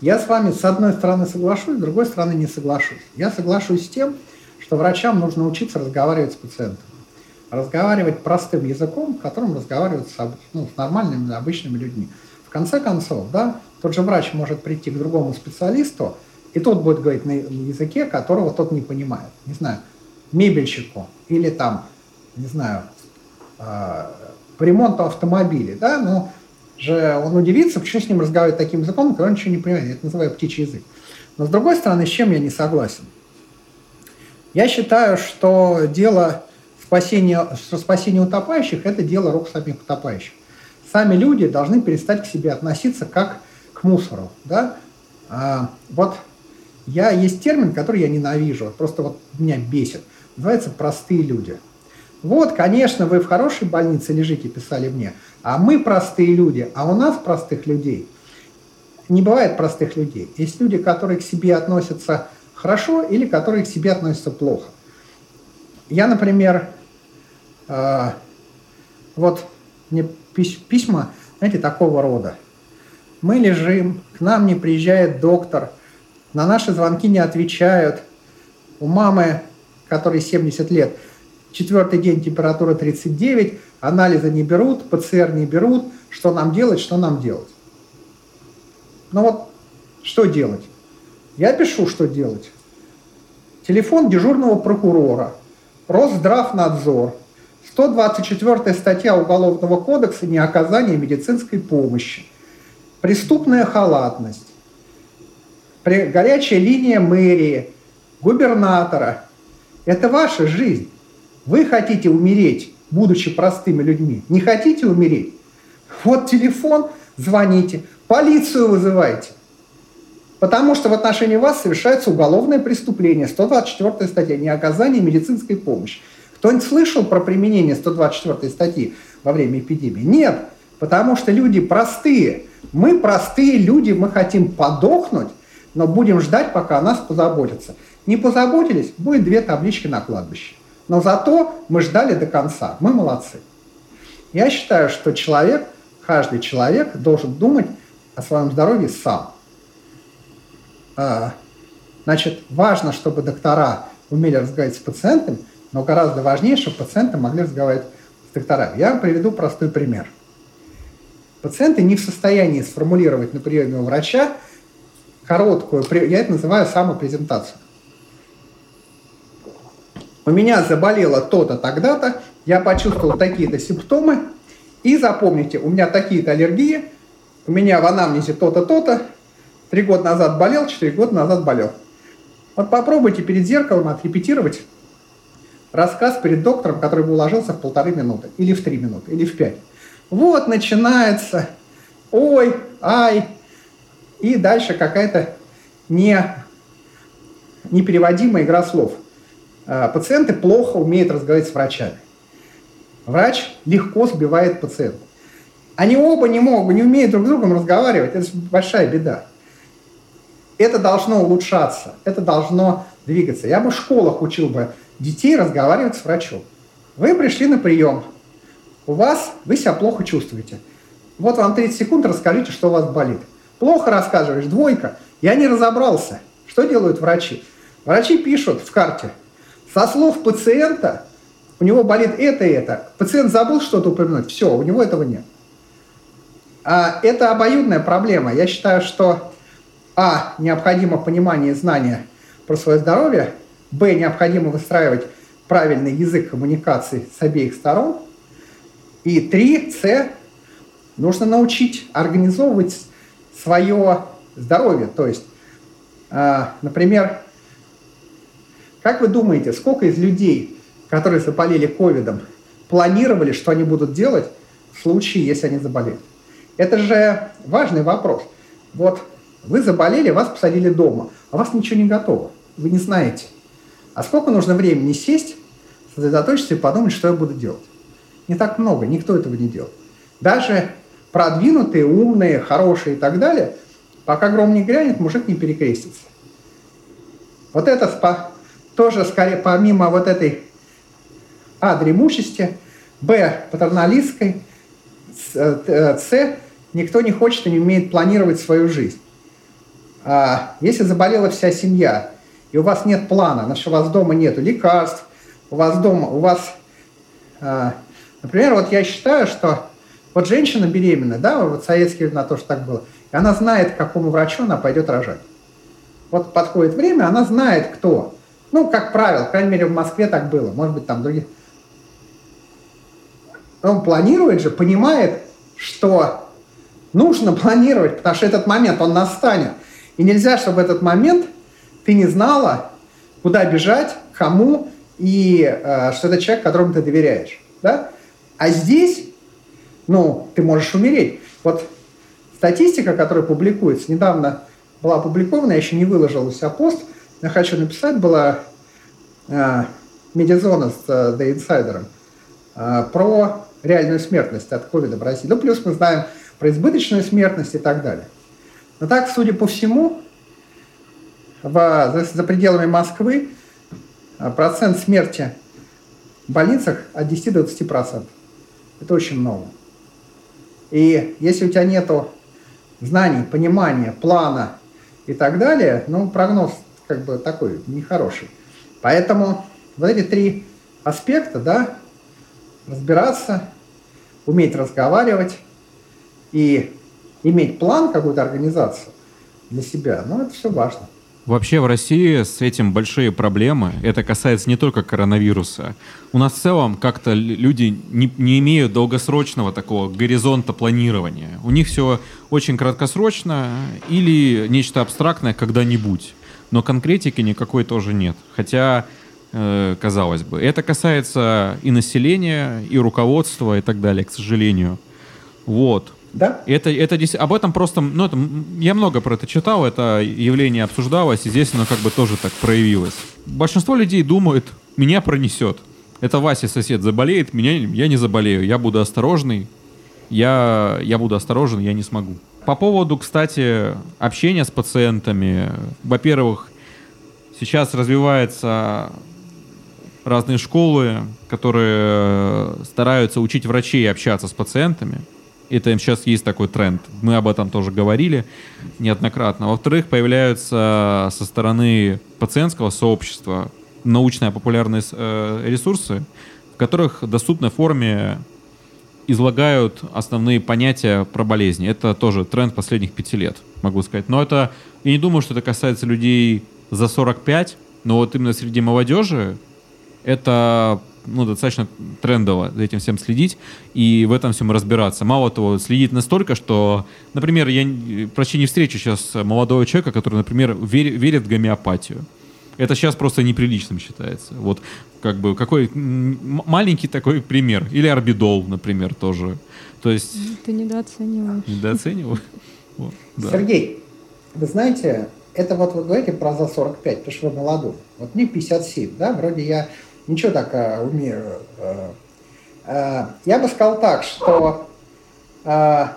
Я с вами с одной стороны соглашусь, с другой стороны не соглашусь. Я соглашусь с тем, что врачам нужно учиться разговаривать с пациентом разговаривать простым языком, которым разговаривают с, ну, с нормальными, обычными людьми. В конце концов, да, тот же врач может прийти к другому специалисту, и тот будет говорить на языке, которого тот не понимает. Не знаю, мебельщику или там, не знаю, э, по ремонту автомобиля, да, ну, же он удивится, почему с ним разговаривать таким языком, когда он ничего не понимает. Это называю птичий язык. Но с другой стороны, с чем я не согласен? Я считаю, что дело спасение, что спасение утопающих – это дело рук самих утопающих. Сами люди должны перестать к себе относиться как к мусору. Да? А, вот Я, есть термин, который я ненавижу, просто вот меня бесит. Называется «простые люди». Вот, конечно, вы в хорошей больнице лежите, писали мне, а мы простые люди, а у нас простых людей не бывает простых людей. Есть люди, которые к себе относятся хорошо или которые к себе относятся плохо. Я, например, э, вот мне письма, знаете, такого рода. Мы лежим, к нам не приезжает доктор, на наши звонки не отвечают. У мамы, которой 70 лет, четвертый день температура 39, анализы не берут, ПЦР не берут. Что нам делать, что нам делать? Ну вот, что делать? Я пишу, что делать. Телефон дежурного прокурора, Росздравнадзор, 124 статья Уголовного кодекса «Неоказание медицинской помощи», преступная халатность, горячая линия мэрии, губернатора. Это ваша жизнь. Вы хотите умереть, будучи простыми людьми. Не хотите умереть? Вот телефон, звоните, полицию вызывайте. Потому что в отношении вас совершается уголовное преступление. 124 статья «Неоказание медицинской помощи». Кто-нибудь слышал про применение 124 статьи во время эпидемии? Нет, потому что люди простые. Мы простые люди, мы хотим подохнуть, но будем ждать, пока о нас позаботятся. Не позаботились, будет две таблички на кладбище. Но зато мы ждали до конца. Мы молодцы. Я считаю, что человек, каждый человек должен думать о своем здоровье сам. А, значит, важно, чтобы доктора умели разговаривать с пациентом, но гораздо важнее, чтобы пациенты могли разговаривать с докторами. Я приведу простой пример. Пациенты не в состоянии сформулировать на приеме у врача короткую, я это называю самопрезентацию. У меня заболело то-то, тогда-то, я почувствовал такие-то симптомы, и запомните, у меня такие-то аллергии, у меня в анамнезе то-то, то-то, три года назад болел, четыре года назад болел. Вот попробуйте перед зеркалом отрепетировать рассказ перед доктором, который бы уложился в полторы минуты, или в три минуты, или в пять. Вот начинается, ой, ай, и дальше какая-то не, непереводимая игра слов. А, пациенты плохо умеют разговаривать с врачами. Врач легко сбивает пациента. Они оба не могут, не умеют друг с другом разговаривать. Это большая беда. Это должно улучшаться, это должно двигаться. Я бы в школах учил бы детей разговаривать с врачом. Вы пришли на прием, у вас, вы себя плохо чувствуете. Вот вам 30 секунд, расскажите, что у вас болит. Плохо рассказываешь, двойка. Я не разобрался. Что делают врачи? Врачи пишут в карте. Со слов пациента у него болит это и это. Пациент забыл что-то упомянуть. Все, у него этого нет. А, это обоюдная проблема. Я считаю, что а. необходимо понимание и знание про свое здоровье, б. необходимо выстраивать правильный язык коммуникации с обеих сторон, и три, с. нужно научить организовывать свое здоровье. То есть, а, например, как вы думаете, сколько из людей, которые заболели ковидом, планировали, что они будут делать в случае, если они заболеют? Это же важный вопрос. Вот вы заболели, вас посадили дома, а у вас ничего не готово. Вы не знаете. А сколько нужно времени сесть, сосредоточиться и подумать, что я буду делать? Не так много, никто этого не делает. Даже продвинутые, умные, хорошие и так далее, пока гром не грянет, мужик не перекрестится. Вот это спа, тоже скорее помимо вот этой А, дремучести, Б, патерналистской, С, э, никто не хочет и не умеет планировать свою жизнь. А если заболела вся семья, и у вас нет плана, значит, у вас дома нет лекарств, у вас дома, у вас, а, например, вот я считаю, что вот женщина беременная, да, вот советские времена тоже так было, и она знает, к какому врачу она пойдет рожать. Вот подходит время, она знает, кто. Ну, как правило, по крайней мере, в Москве так было, может быть, там других. Он планирует же, понимает, что нужно планировать, потому что этот момент, он настанет. И нельзя, чтобы этот момент ты не знала, куда бежать, кому, и э, что это человек, которому ты доверяешь. Да? А здесь, ну, ты можешь умереть. Вот статистика, которая публикуется, недавно была опубликована, я еще не выложил у себя пост, я хочу написать, была э, медиазона с э, The Insider э, про реальную смертность от ковида в России. Ну, плюс мы знаем про избыточную смертность и так далее. Но так, судя по всему, в, за, за пределами Москвы процент смерти в больницах от 10 до 20 процентов. Это очень много. И если у тебя нету знаний, понимания, плана и так далее, ну, прогноз как бы такой нехороший. Поэтому вот эти три аспекта, да, разбираться, уметь разговаривать и иметь план какой-то организации для себя, ну, это все важно. Вообще в России с этим большие проблемы. Это касается не только коронавируса. У нас в целом как-то люди не, не имеют долгосрочного такого горизонта планирования. У них все очень краткосрочно или нечто абстрактное когда-нибудь. Но конкретики никакой тоже нет. Хотя, э, казалось бы, это касается и населения, и руководства, и так далее, к сожалению. Вот. Да? Это, это об этом просто, ну, это, я много про это читал, это явление обсуждалось, и здесь оно как бы тоже так проявилось. Большинство людей думают, меня пронесет. Это Вася сосед заболеет, меня, я не заболею, я буду осторожный, я, я буду осторожен, я не смогу. По поводу, кстати, общения с пациентами. Во-первых, сейчас развиваются разные школы, которые стараются учить врачей общаться с пациентами. Это сейчас есть такой тренд. Мы об этом тоже говорили неоднократно. Во-вторых, появляются со стороны пациентского сообщества научные популярные э, ресурсы, в которых в доступной форме излагают основные понятия про болезни. Это тоже тренд последних пяти лет, могу сказать. Но это, я не думаю, что это касается людей за 45, но вот именно среди молодежи это ну, достаточно трендово за этим всем следить и в этом всем разбираться. Мало того, следить настолько, что, например, я почти не встречу сейчас молодого человека, который, например, верит в гомеопатию. Это сейчас просто неприличным считается. Вот как бы какой маленький такой пример. Или орбидол, например, тоже. То есть... Ты недооцениваешь. Недооцениваю. Вот, да. Сергей, вы знаете, это вот вы говорите про за 45, потому что вы молодой. Вот мне 57, да, вроде я ничего так а, умею. А, а, я бы сказал так, что а,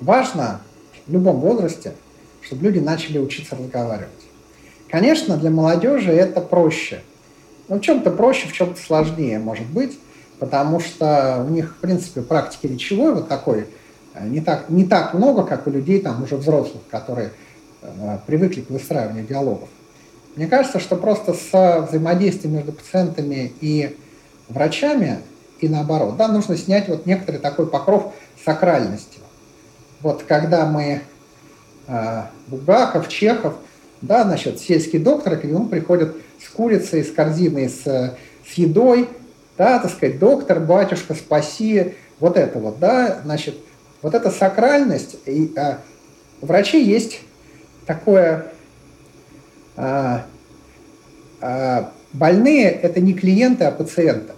важно в любом возрасте, чтобы люди начали учиться разговаривать. Конечно, для молодежи это проще. Но в чем-то проще, в чем-то сложнее, может быть, потому что у них, в принципе, практики речевой вот такой э, не так, не так много, как у людей там уже взрослых, которые э, привыкли к выстраиванию диалогов. Мне кажется, что просто с взаимодействием между пациентами и врачами и наоборот, да, нужно снять вот некоторый такой покров сакральности. Вот когда мы э, Булгаков, Чехов, да, значит, сельский доктор, к нему приходят с курицей, с корзиной, с, с едой, да, так сказать, доктор, батюшка, спаси, вот это вот, да, значит, вот эта сакральность, и, а, у врачей есть такое, а, а, больные – это не клиенты, а пациенты,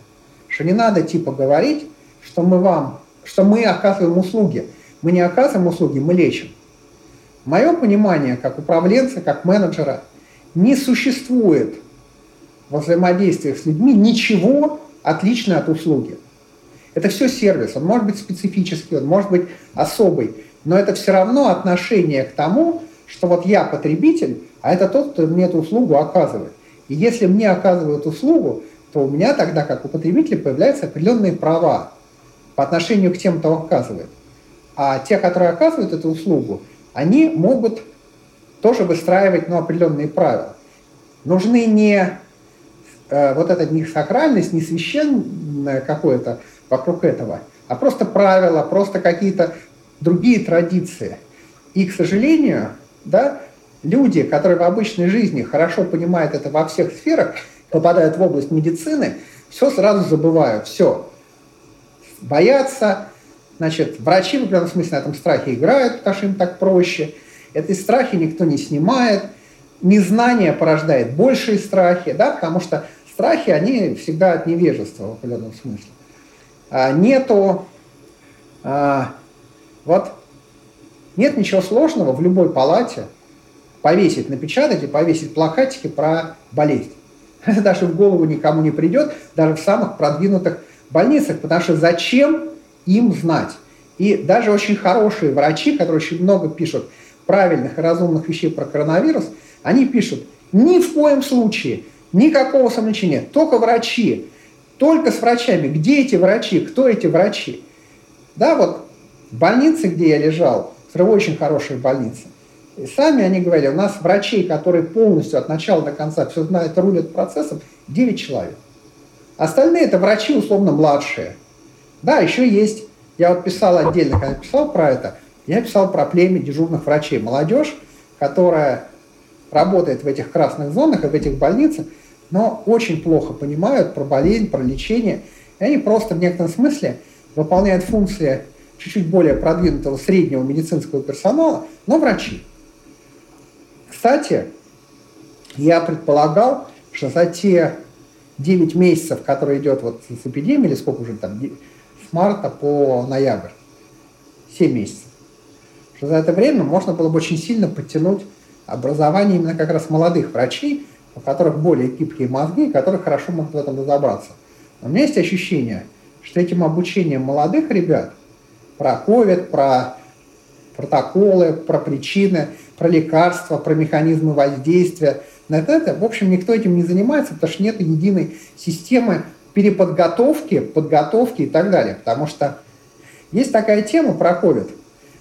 что не надо типа говорить, что мы вам, что мы оказываем услуги, мы не оказываем услуги, мы лечим. Мое понимание как управленца, как менеджера, не существует во взаимодействиях с людьми ничего отличного от услуги. Это все сервис, он может быть специфический, он может быть особый, но это все равно отношение к тому, что вот я потребитель, а это тот, кто мне эту услугу оказывает. И если мне оказывают услугу, то у меня тогда, как у потребителя, появляются определенные права по отношению к тем, кто оказывает. А те, которые оказывают эту услугу, они могут тоже выстраивать ну, определенные правила. Нужны не э, вот эта не сакральность, не священное какое-то вокруг этого, а просто правила, просто какие-то другие традиции. И, к сожалению, да, люди, которые в обычной жизни хорошо понимают это во всех сферах, попадают в область медицины, все сразу забывают, все. Боятся, Значит, врачи в определенном смысле на этом страхе играют, потому что им так проще. Эти страхи никто не снимает. Незнание порождает большие страхи, да, потому что страхи, они всегда от невежества в определенном смысле. А нету а, вот Нет ничего сложного в любой палате повесить, напечатать и повесить плакатики про болезнь. Это даже в голову никому не придет, даже в самых продвинутых больницах, потому что зачем им знать? И даже очень хорошие врачи, которые очень много пишут правильных и разумных вещей про коронавирус, они пишут, ни в коем случае, никакого сомнения, только врачи, только с врачами. Где эти врачи? Кто эти врачи? Да, вот в больнице, где я лежал, в очень хорошей больнице, и сами они говорили, у нас врачей, которые полностью от начала до конца все знают, рулят процессом, 9 человек. Остальные это врачи условно младшие. Да, еще есть, я вот писал отдельно, когда писал про это, я писал про племя дежурных врачей. Молодежь, которая работает в этих красных зонах и в этих больницах, но очень плохо понимают про болезнь, про лечение. И они просто в некотором смысле выполняют функции чуть-чуть более продвинутого среднего медицинского персонала, но врачи. Кстати, я предполагал, что за те 9 месяцев, которые идет вот с эпидемией, или сколько уже там, с марта по ноябрь, 7 месяцев, что за это время можно было бы очень сильно подтянуть образование именно как раз молодых врачей, у которых более гибкие мозги, которые хорошо могут в этом разобраться. Но у меня есть ощущение, что этим обучением молодых ребят про COVID, про протоколы, про причины, про лекарства, про механизмы воздействия на это, в общем, никто этим не занимается, потому что нет единой системы переподготовки, подготовки и так далее. Потому что есть такая тема про COVID,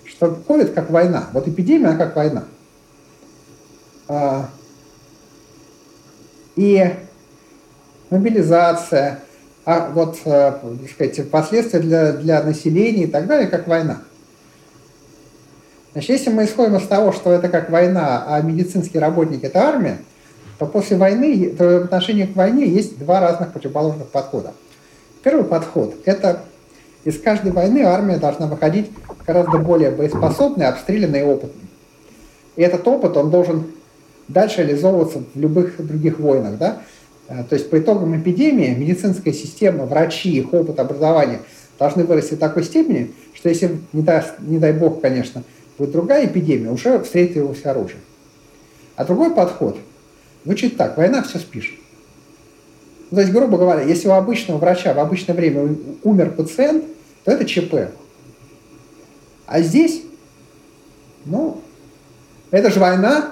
что COVID как война. Вот эпидемия, она как война. А, и мобилизация, а вот, э, так сказать, последствия для, для населения и так далее, как война. Значит, если мы исходим из того, что это как война, а медицинский работник – это армия, то после войны, то в отношении к войне есть два разных противоположных подхода. Первый подход – это из каждой войны армия должна выходить гораздо более боеспособной, обстрелянной и опытной. И этот опыт, он должен дальше реализовываться в любых других войнах. Да? Э, то есть по итогам эпидемии медицинская система, врачи, их опыт образования должны вырасти в такой степени, что если, не дай, не дай бог, конечно, будет другая эпидемия, уже встретит его все оружие. А другой подход звучит так, война все спишет. То есть, грубо говоря, если у обычного врача в обычное время умер пациент, то это ЧП. А здесь, ну, это же война,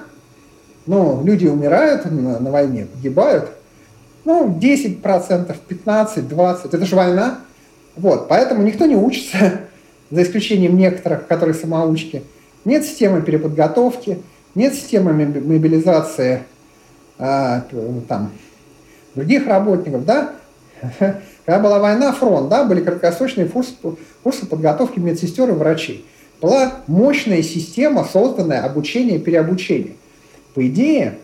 ну, люди умирают на, на войне, погибают, ну, 10%, 15%, 20%, это же война. Вот, поэтому никто не учится, за исключением некоторых, которые самоучки. Нет системы переподготовки, нет системы мобилизации а, там, других работников, да. Когда была война, фронт, да, были краткосрочные курсы, курсы подготовки медсестер и врачей. Была мощная система, созданная обучение и переобучение. По идее,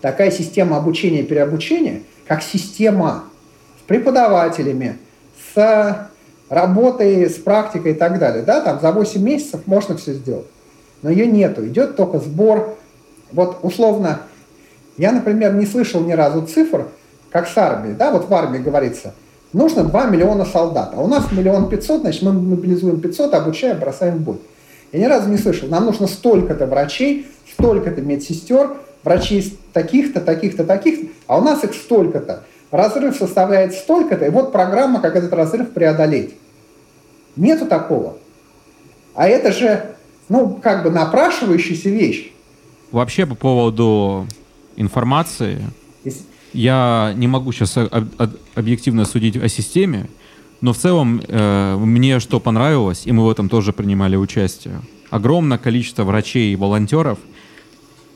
такая система обучения и переобучения, как система с преподавателями, с работой, с практикой и так далее, да, там за 8 месяцев можно все сделать. Но ее нету, идет только сбор. Вот условно, я, например, не слышал ни разу цифр, как с армией, да, вот в армии говорится, нужно 2 миллиона солдат, а у нас миллион пятьсот, значит, мы мобилизуем 500, обучаем, бросаем в бой. Я ни разу не слышал, нам нужно столько-то врачей, столько-то медсестер, врачей таких-то, таких-то, таких-то, а у нас их столько-то. Разрыв составляет столько-то, и вот программа, как этот разрыв преодолеть. Нету такого. А это же, ну, как бы напрашивающаяся вещь. Вообще по поводу информации, я не могу сейчас объективно судить о системе, но в целом э, мне что понравилось, и мы в этом тоже принимали участие. Огромное количество врачей и волонтеров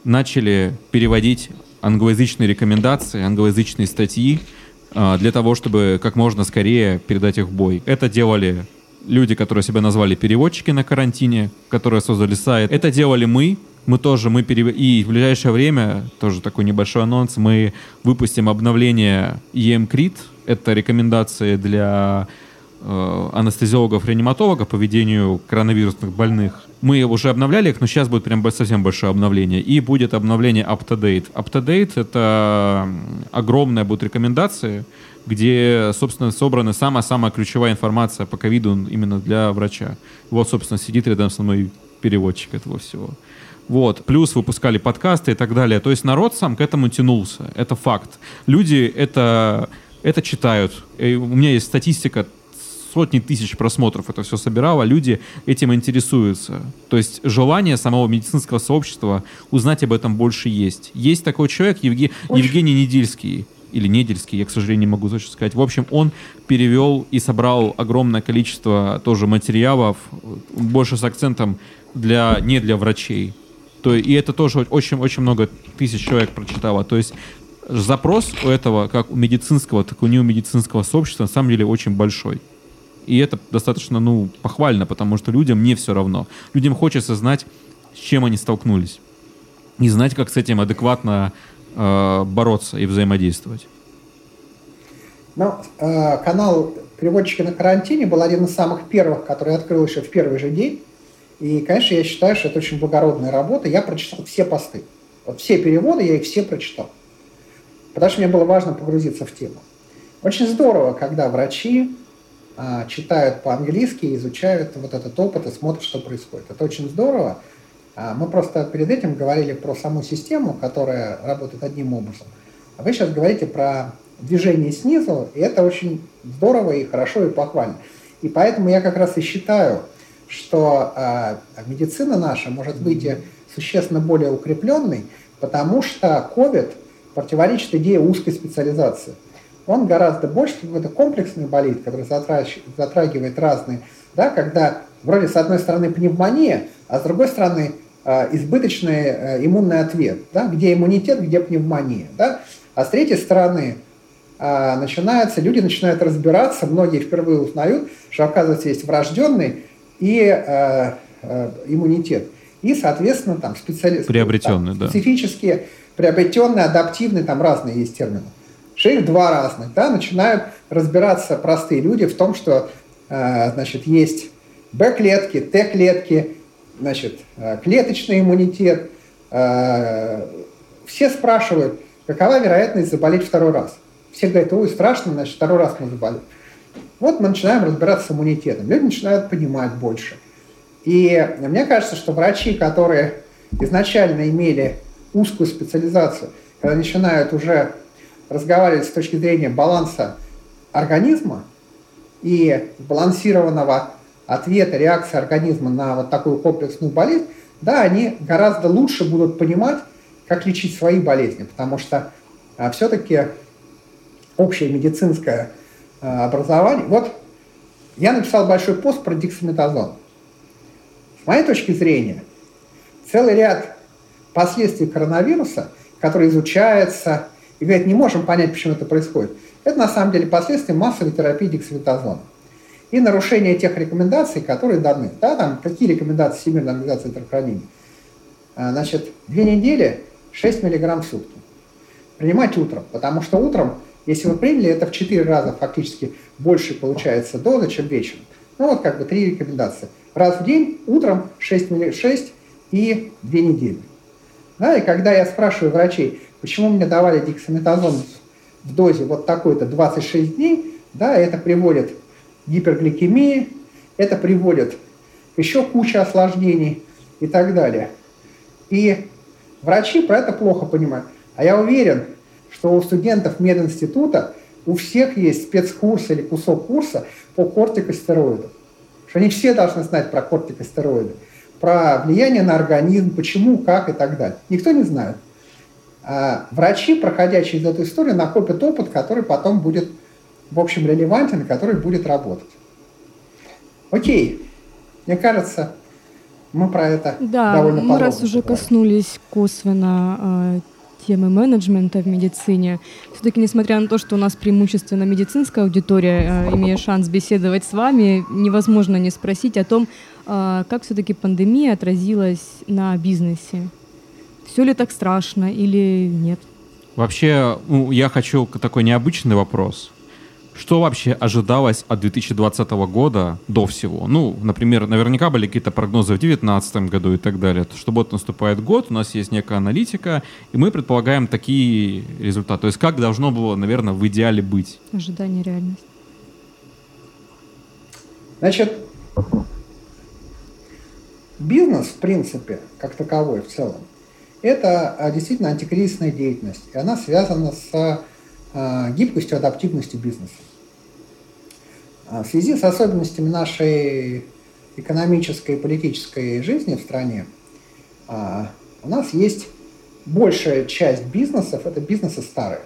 начали переводить англоязычные рекомендации, англоязычные статьи э, для того, чтобы как можно скорее передать их в бой. Это делали люди, которые себя назвали переводчики на карантине, которые создали сайт. Это делали мы, мы тоже, мы перев... и в ближайшее время, тоже такой небольшой анонс, мы выпустим обновление EMCRIT, это рекомендации для э, анестезиологов-реаниматологов по ведению коронавирусных больных. Мы уже обновляли их, но сейчас будет прям совсем большое обновление. И будет обновление up-to-date. Up-to-date — это огромная будет рекомендации, где, собственно, собрана самая-самая ключевая информация по ковиду именно для врача. Вот, собственно, сидит рядом со мной переводчик этого всего. Вот. Плюс выпускали подкасты и так далее. То есть народ сам к этому тянулся. Это факт. Люди это, это читают. И у меня есть статистика сотни тысяч просмотров это все собирало, люди этим интересуются. То есть желание самого медицинского сообщества узнать об этом больше есть. Есть такой человек, Евге... Евгений Недельский, или Недельский, я, к сожалению, не могу точно сказать. В общем, он перевел и собрал огромное количество тоже материалов, больше с акцентом для, не для врачей. То, и это тоже очень-очень много тысяч человек прочитало. То есть запрос у этого, как у медицинского, так и у неомедицинского сообщества, на самом деле очень большой. И это достаточно, ну, похвально, потому что людям не все равно. Людям хочется знать, с чем они столкнулись. И знать, как с этим адекватно э, бороться и взаимодействовать. Ну, э, канал «Переводчики на карантине» был один из самых первых, который открыл еще в первый же день. И, конечно, я считаю, что это очень благородная работа. Я прочитал все посты. Вот все переводы, я их все прочитал. Потому что мне было важно погрузиться в тему. Очень здорово, когда врачи а, читают по-английски, изучают вот этот опыт и смотрят, что происходит. Это очень здорово. А, мы просто перед этим говорили про саму систему, которая работает одним образом. А вы сейчас говорите про движение снизу, и это очень здорово и хорошо и похвально. И поэтому я как раз и считаю, что э, медицина наша может быть существенно более укрепленной, потому что COVID противоречит идее узкой специализации он гораздо больше какой-то комплексный болит, который затрагивает разные, да, когда вроде с одной стороны пневмония, а с другой стороны э, избыточный э, иммунный ответ, да, где иммунитет, где пневмония. Да, а с третьей стороны э, начинается, люди начинают разбираться, многие впервые узнают, что оказывается есть врожденный и э, э, иммунитет. И, соответственно, там специалисты. Приобретенный, там, специфические, приобретенные, адаптивные, там разные есть термины их два разных, да, начинают разбираться простые люди в том, что, э, значит, есть Б-клетки, Т-клетки, значит, э, клеточный иммунитет. Э, все спрашивают, какова вероятность заболеть второй раз. Все говорят, ой, страшно, значит, второй раз мы заболеем. Вот мы начинаем разбираться с иммунитетом. Люди начинают понимать больше. И мне кажется, что врачи, которые изначально имели узкую специализацию, когда начинают уже разговаривать с точки зрения баланса организма и балансированного ответа, реакции организма на вот такую комплексную болезнь, да, они гораздо лучше будут понимать, как лечить свои болезни, потому что а, все-таки общее медицинское а, образование... Вот я написал большой пост про дексаметазон. С моей точки зрения, целый ряд последствий коронавируса, который изучается, и говорят, не можем понять, почему это происходит. Это на самом деле последствия массовой терапии дексаметазона. И нарушение тех рекомендаций, которые даны. Да, там, какие рекомендации Всемирной организации здравоохранения? А, значит, две недели 6 миллиграмм в сутки. Принимать утром, потому что утром, если вы приняли, это в 4 раза фактически больше получается доза, чем вечером. Ну вот как бы три рекомендации. Раз в день, утром 6, 6 и 2 недели. Да, и когда я спрашиваю врачей, Почему мне давали дексаметазон в дозе вот такой-то 26 дней, да, это приводит к гипергликемии, это приводит к еще куче осложнений и так далее. И врачи про это плохо понимают. А я уверен, что у студентов мединститута у всех есть спецкурс или кусок курса по кортикостероидам. Что они все должны знать про кортикостероиды, про влияние на организм, почему, как и так далее. Никто не знает. А врачи, проходя через эту историю, накопят опыт, который потом будет, в общем, релевантен, который будет работать. Окей, мне кажется, мы про это да, довольно мы раз уже говорим. коснулись косвенно э, темы менеджмента в медицине, все-таки, несмотря на то, что у нас преимущественно медицинская аудитория, э, имея шанс беседовать с вами, невозможно не спросить о том, э, как все-таки пандемия отразилась на бизнесе. Все ли так страшно или нет? Вообще, ну, я хочу такой необычный вопрос. Что вообще ожидалось от 2020 года до всего? Ну, например, наверняка были какие-то прогнозы в 2019 году и так далее. Что вот наступает год, у нас есть некая аналитика, и мы предполагаем такие результаты. То есть как должно было, наверное, в идеале быть? Ожидание реальность. Значит, бизнес, в принципе, как таковой в целом, это а, действительно антикризисная деятельность, и она связана с гибкостью, адаптивностью бизнеса. А, в связи с особенностями нашей экономической и политической жизни в стране, у нас есть большая часть бизнесов, это бизнесы старые.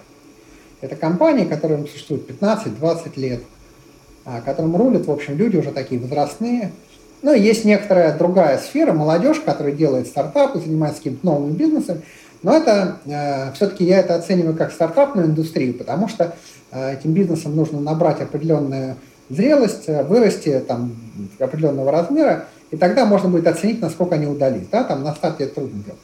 Это компании, которые существуют 15-20 лет, которым рулят, в общем, люди уже такие возрастные, ну, есть некоторая другая сфера, молодежь, которая делает стартапы, занимается каким-то новым бизнесом, но это э, все-таки я это оцениваю как стартапную индустрию, потому что э, этим бизнесом нужно набрать определенную зрелость, э, вырасти там определенного размера, и тогда можно будет оценить, насколько они удались. Да? Там на старте это трудно делать.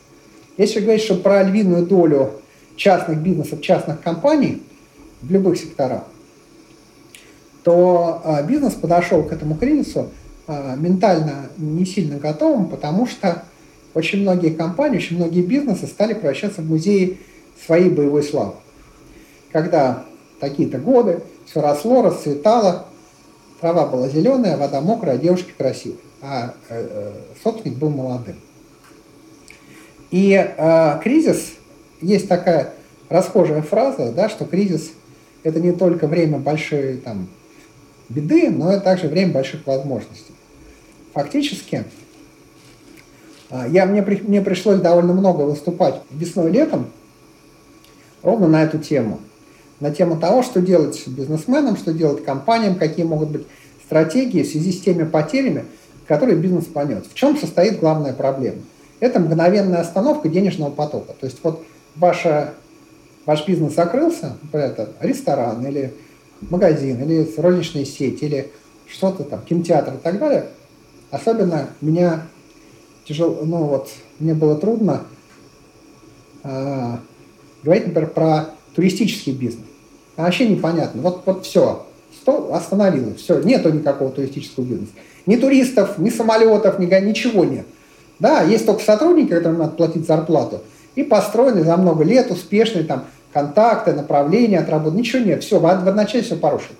Если говорить, что про львиную долю частных бизнесов, частных компаний в любых секторах, то э, бизнес подошел к этому кризису а, ментально не сильно готовым, потому что очень многие компании, очень многие бизнесы стали превращаться в музеи своей боевой славы. Когда такие-то годы, все росло, расцветало, трава была зеленая, вода мокрая, девушки красивые, а э, э, собственник был молодым. И э, кризис, есть такая расхожая фраза, да, что кризис – это не только время большой там, беды, но это также время больших возможностей. Фактически, я, мне, мне пришлось довольно много выступать весной и летом ровно на эту тему. На тему того, что делать бизнесменам, что делать компаниям, какие могут быть стратегии в связи с теми потерями, которые бизнес понес. В чем состоит главная проблема? Это мгновенная остановка денежного потока. То есть вот ваша, ваш бизнес закрылся, например, это ресторан или магазин, или розничная сеть, или что-то там, кинотеатр и так далее, особенно меня тяжело, ну вот, мне было трудно э, говорить, например, про туристический бизнес. А вообще непонятно. Вот, вот все, что остановилось, все, нету никакого туристического бизнеса. Ни туристов, ни самолетов, ни, ничего нет. Да, есть только сотрудники, которым надо платить зарплату, и построенный за много лет успешный там контакты, направления от работы, ничего нет, все, в одночасье все порушено.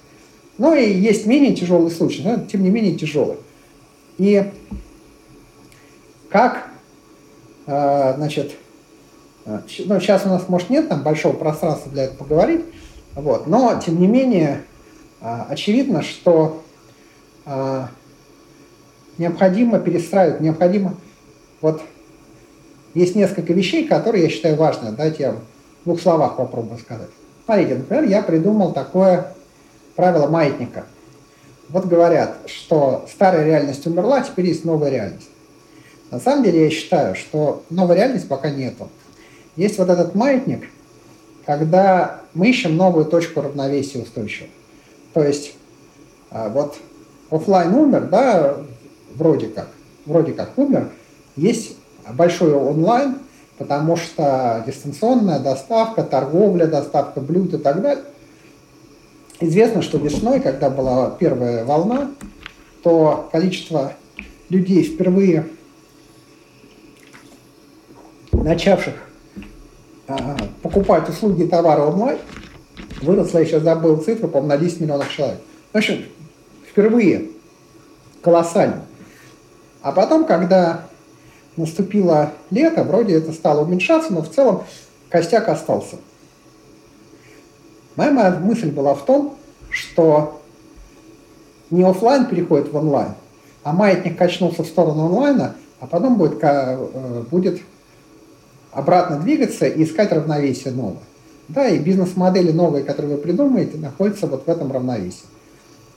Ну и есть менее тяжелый случай, но тем не менее тяжелый. И как, э, значит, э, ну, сейчас у нас, может, нет там большого пространства для этого поговорить, вот, но, тем не менее, э, очевидно, что необходимо перестраивать, необходимо, вот, есть несколько вещей, которые я считаю важными. Дайте я в двух словах попробую сказать. Смотрите, например, я придумал такое правило маятника. Вот говорят, что старая реальность умерла, теперь есть новая реальность. На самом деле я считаю, что новой реальности пока нету. Есть вот этот маятник, когда мы ищем новую точку равновесия устойчивого. То есть а, вот офлайн умер, да, вроде как, вроде как умер, есть большой онлайн, потому что дистанционная доставка, торговля, доставка блюд и так далее. Известно, что весной, когда была первая волна, то количество людей, впервые начавших а, покупать услуги и товары онлайн, выросло, я сейчас забыл цифру, по-моему, на 10 миллионов человек. В общем, впервые колоссально. А потом, когда наступило лето, вроде это стало уменьшаться, но в целом костяк остался. Моя, моя мысль была в том, что не офлайн переходит в онлайн, а маятник качнулся в сторону онлайна, а потом будет, э, будет обратно двигаться и искать равновесие новое. Да, и бизнес-модели новые, которые вы придумаете, находятся вот в этом равновесии.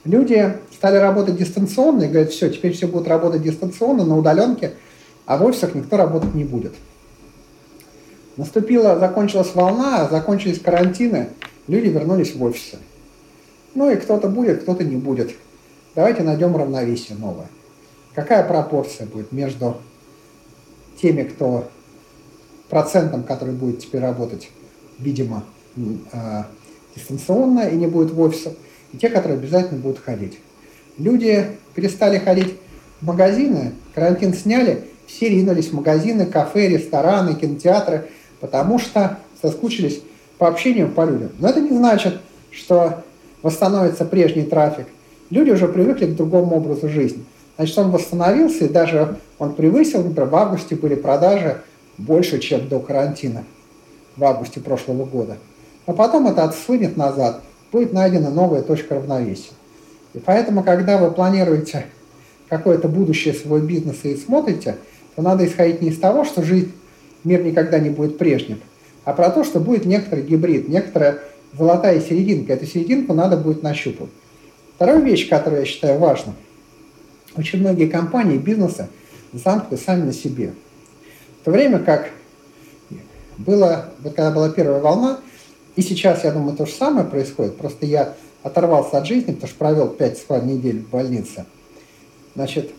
Люди стали работать дистанционно и говорят, все, теперь все будут работать дистанционно, на удаленке – а в офисах никто работать не будет. Наступила, закончилась волна, закончились карантины, люди вернулись в офисы. Ну и кто-то будет, кто-то не будет. Давайте найдем равновесие новое. Какая пропорция будет между теми, кто процентом, который будет теперь работать, видимо, э, дистанционно и не будет в офисах, и те, которые обязательно будут ходить. Люди перестали ходить в магазины, карантин сняли, все ринулись в магазины, кафе, рестораны, кинотеатры, потому что соскучились по общению по людям. Но это не значит, что восстановится прежний трафик. Люди уже привыкли к другому образу жизни. Значит, он восстановился, и даже он превысил, например, в августе были продажи больше, чем до карантина, в августе прошлого года. Но потом это отсунет назад, будет найдена новая точка равновесия. И поэтому, когда вы планируете какое-то будущее своего бизнеса и смотрите, то надо исходить не из того, что жизнь, мир никогда не будет прежним, а про то, что будет некоторый гибрид, некоторая золотая серединка. Эту серединку надо будет нащупать. Вторая вещь, которую я считаю важной. Очень многие компании, бизнесы замкнуты сами на себе. В то время как было, вот когда была первая волна, и сейчас, я думаю, то же самое происходит, просто я оторвался от жизни, потому что провел 5 с недель в больнице. Значит,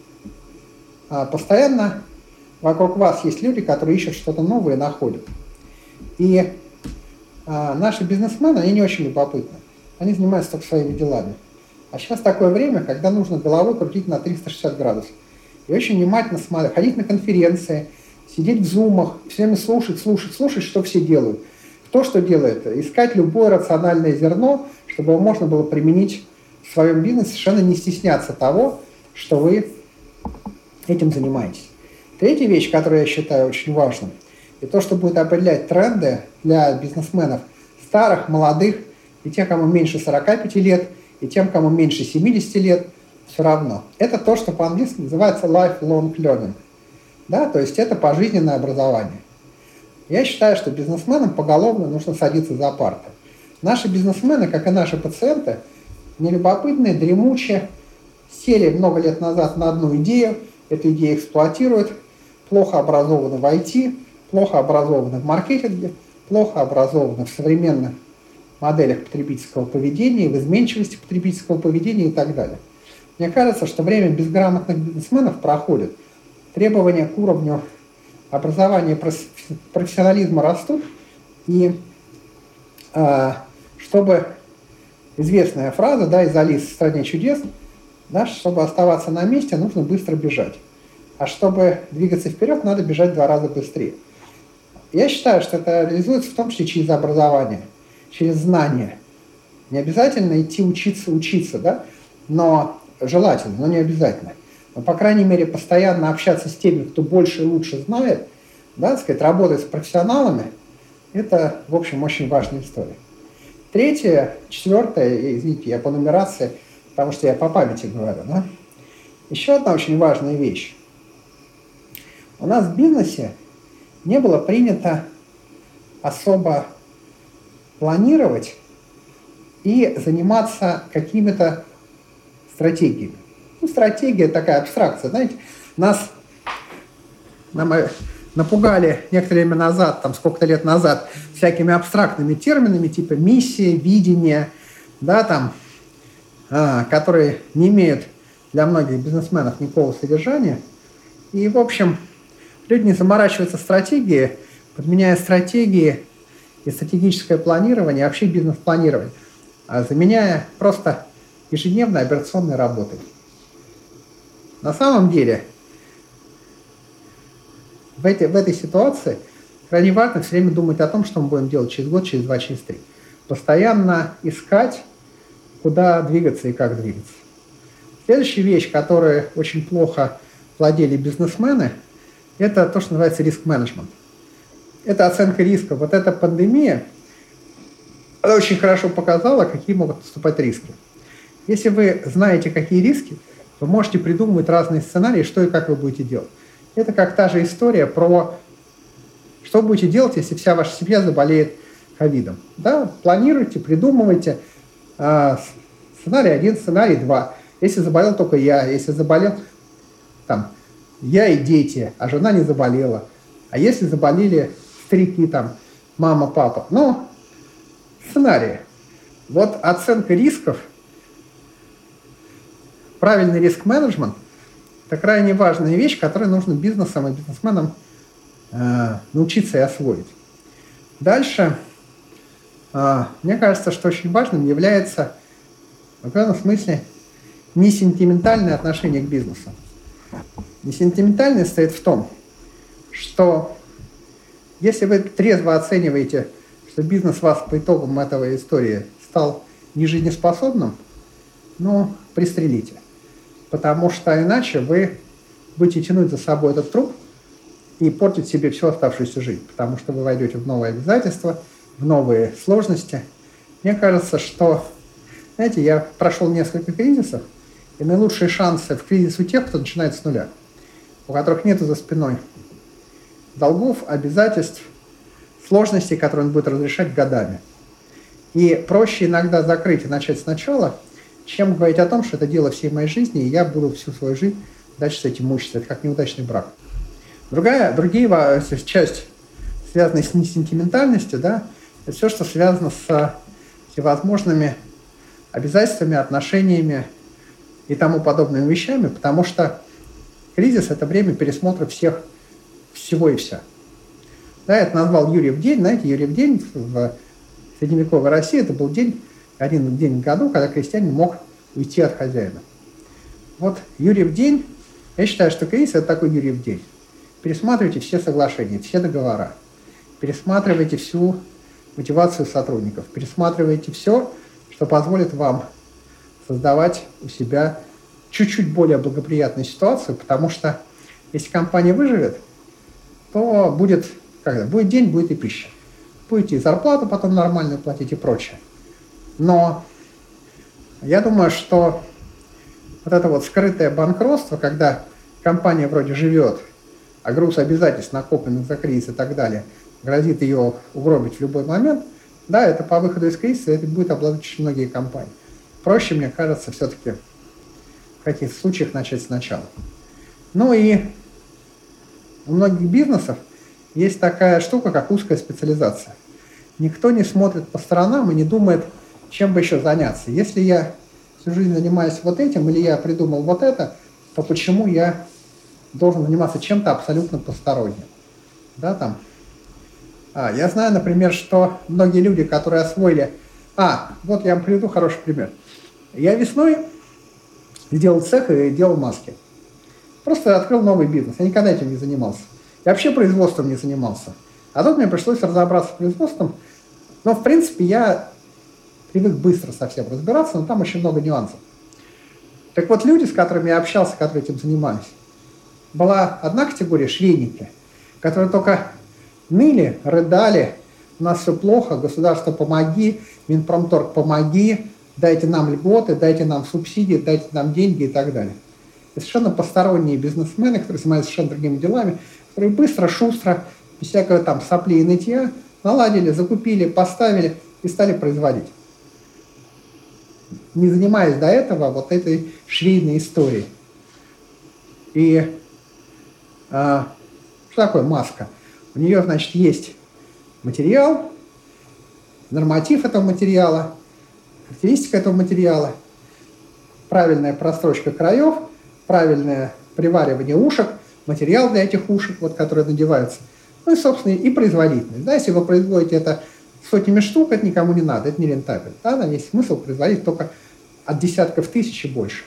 а, постоянно вокруг вас есть люди, которые ищут что-то новое и находят. И а, наши бизнесмены, они не очень любопытны. Они занимаются только своими делами. А сейчас такое время, когда нужно головой крутить на 360 градусов. И очень внимательно смотреть, ходить на конференции, сидеть в зумах, все время слушать, слушать, слушать, что все делают. Кто что делает? Искать любое рациональное зерно, чтобы его можно было применить в своем бизнесе, совершенно не стесняться того, что вы этим занимаетесь. Третья вещь, которую я считаю очень важной – и то, что будет определять тренды для бизнесменов старых, молодых, и тех, кому меньше 45 лет, и тем, кому меньше 70 лет, все равно. Это то, что по-английски называется lifelong learning. Да, то есть это пожизненное образование. Я считаю, что бизнесменам поголовно нужно садиться за парты. Наши бизнесмены, как и наши пациенты, нелюбопытные, дремучие, сели много лет назад на одну идею, эту идею эксплуатируют, плохо образованы в IT, плохо образованы в маркетинге, плохо образованы в современных моделях потребительского поведения, в изменчивости потребительского поведения и так далее. Мне кажется, что время безграмотных бизнесменов проходит. Требования к уровню образования профессионализма растут, и э, чтобы известная фраза да, из Алисы в «Стране чудес», да, чтобы оставаться на месте, нужно быстро бежать. А чтобы двигаться вперед, надо бежать два раза быстрее. Я считаю, что это реализуется в том числе через образование, через знания. Не обязательно идти учиться, учиться, да, но желательно, но не обязательно. Но, по крайней мере, постоянно общаться с теми, кто больше и лучше знает, да, сказать, работать с профессионалами, это, в общем, очень важная история. Третье, четвертое, извините, я по нумерации, потому что я по памяти говорю, да. Еще одна очень важная вещь. У нас в бизнесе не было принято особо планировать и заниматься какими-то стратегиями. Ну, стратегия такая абстракция, знаете, нас нам э, напугали некоторое время назад, там сколько-то лет назад, всякими абстрактными терминами типа миссия, видение, да, там, а, которые не имеют для многих бизнесменов никакого содержания. И, в общем, Люди не заморачиваются стратегией, подменяя стратегии и стратегическое планирование, вообще бизнес-планирование, а заменяя просто ежедневной операционной работой. На самом деле, в, этой, в этой ситуации крайне важно все время думать о том, что мы будем делать через год, через два, через три. Постоянно искать, куда двигаться и как двигаться. Следующая вещь, которой очень плохо владели бизнесмены – это то, что называется риск-менеджмент. Это оценка риска. Вот эта пандемия, она очень хорошо показала, какие могут наступать риски. Если вы знаете, какие риски, вы можете придумывать разные сценарии, что и как вы будете делать. Это как та же история про что будете делать, если вся ваша семья заболеет ковидом. Да? Планируйте, придумывайте. А, сценарий один, сценарий два. Если заболел только я, если заболел там, я и дети, а жена не заболела. А если заболели старики, там, мама, папа? Ну, сценарии. Вот оценка рисков, правильный риск-менеджмент – это крайне важная вещь, которую нужно бизнесам и бизнесменам э, научиться и освоить. Дальше, э, мне кажется, что очень важным является в определенном смысле не сентиментальное отношение к бизнесу. И сентиментальность стоит в том, что если вы трезво оцениваете, что бизнес вас по итогам этого истории стал нежизнеспособным, ну, пристрелите. Потому что иначе вы будете тянуть за собой этот труп и портить себе всю оставшуюся жизнь, потому что вы войдете в новые обязательства, в новые сложности. Мне кажется, что, знаете, я прошел несколько кризисов, и наилучшие шансы в кризис у тех, кто начинает с нуля, у которых нет за спиной долгов, обязательств, сложностей, которые он будет разрешать годами. И проще иногда закрыть и начать сначала, чем говорить о том, что это дело всей моей жизни, и я буду всю свою жизнь дальше с этим мучиться. Это как неудачный брак. Другая, другие часть, связанная с несентиментальностью, да, это все, что связано с всевозможными обязательствами, отношениями и тому подобными вещами, потому что кризис – это время пересмотра всех, всего и вся. Да, это назвал Юрьев день. Знаете, Юрьев день в средневековой России это был день, один день в году, когда крестьянин мог уйти от хозяина. Вот Юрьев день, я считаю, что кризис – это такой Юрьев день. Пересматривайте все соглашения, все договора. Пересматривайте всю мотивацию сотрудников. Пересматривайте все, что позволит вам создавать у себя чуть-чуть более благоприятную ситуацию, потому что если компания выживет, то будет, когда, будет день, будет и пища. Будете и зарплату потом нормальную платить и прочее. Но я думаю, что вот это вот скрытое банкротство, когда компания вроде живет, а груз обязательств, накопленных за кризис и так далее, грозит ее угробить в любой момент, да, это по выходу из кризиса это будет обладать очень многие компании. Проще, мне кажется, все-таки в каких-то случаях начать сначала. Ну и у многих бизнесов есть такая штука, как узкая специализация. Никто не смотрит по сторонам и не думает, чем бы еще заняться. Если я всю жизнь занимаюсь вот этим, или я придумал вот это, то почему я должен заниматься чем-то абсолютно посторонним? Да, там. А, я знаю, например, что многие люди, которые освоили... А, вот я вам приведу хороший пример. Я весной сделал цех и делал маски. Просто открыл новый бизнес. Я никогда этим не занимался. Я вообще производством не занимался. А тут мне пришлось разобраться с производством. Но, в принципе, я привык быстро совсем разбираться, но там очень много нюансов. Так вот, люди, с которыми я общался, которые этим занимались, была одна категория швейники, которые только ныли, рыдали, у нас все плохо, государство помоги, Минпромторг помоги, дайте нам льготы, дайте нам субсидии, дайте нам деньги и так далее. И совершенно посторонние бизнесмены, которые занимаются совершенно другими делами, которые быстро, шустро, без всякого там сопли и нытья, наладили, закупили, поставили и стали производить. Не занимаясь до этого вот этой швейной историей. И а, что такое маска? У нее, значит, есть материал, норматив этого материала, характеристика этого материала, правильная прострочка краев, правильное приваривание ушек, материал для этих ушек, вот, которые надеваются, ну и, собственно, и производительность. Да, если вы производите это сотнями штук, это никому не надо, это не рентабельно. Да, там есть смысл производить только от десятков тысяч и больше.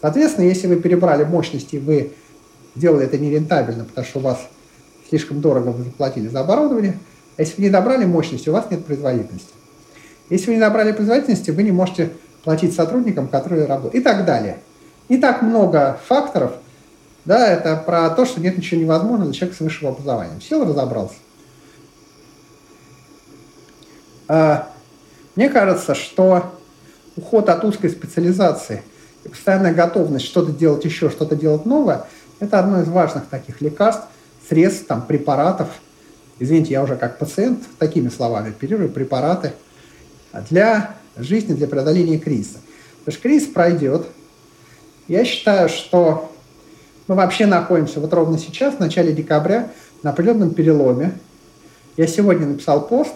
Соответственно, если вы перебрали мощности, вы сделали это нерентабельно, потому что у вас слишком дорого вы заплатили за оборудование, а если вы не добрали мощности, у вас нет производительности. Если вы не набрали производительности, вы не можете платить сотрудникам, которые работают. И так далее. Не так много факторов. Да, это про то, что нет ничего невозможного для человека с высшим образованием. Сел, разобрался. А, мне кажется, что уход от узкой специализации и постоянная готовность что-то делать еще, что-то делать новое, это одно из важных таких лекарств, средств, там, препаратов. Извините, я уже как пациент такими словами оперирую, препараты – для жизни, для преодоления кризиса. Потому что кризис пройдет. Я считаю, что мы вообще находимся вот ровно сейчас, в начале декабря, на определенном переломе. Я сегодня написал пост,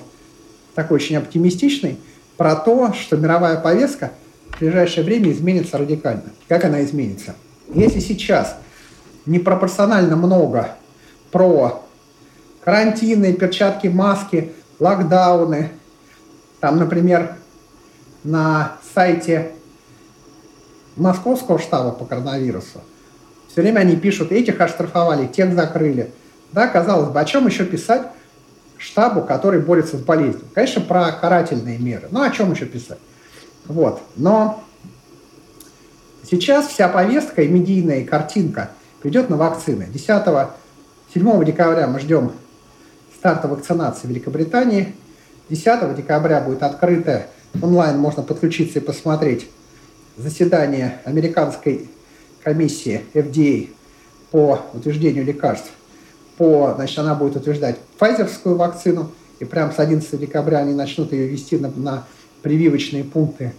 такой очень оптимистичный, про то, что мировая повестка в ближайшее время изменится радикально. Как она изменится? Если сейчас непропорционально много про карантины, перчатки, маски, локдауны, там, например, на сайте московского штаба по коронавирусу все время они пишут, этих оштрафовали, тех закрыли. Да, казалось бы, о чем еще писать штабу, который борется с болезнью? Конечно, про карательные меры. Ну, о чем еще писать? Вот. Но Сейчас вся повестка и медийная, картинка придет на вакцины. 10 7 декабря мы ждем старта вакцинации в Великобритании. 10 декабря будет открыто онлайн, можно подключиться и посмотреть заседание американской комиссии FDA по утверждению лекарств. По, значит, она будет утверждать файзерскую вакцину, и прямо с 11 декабря они начнут ее вести на, на прививочные пункты.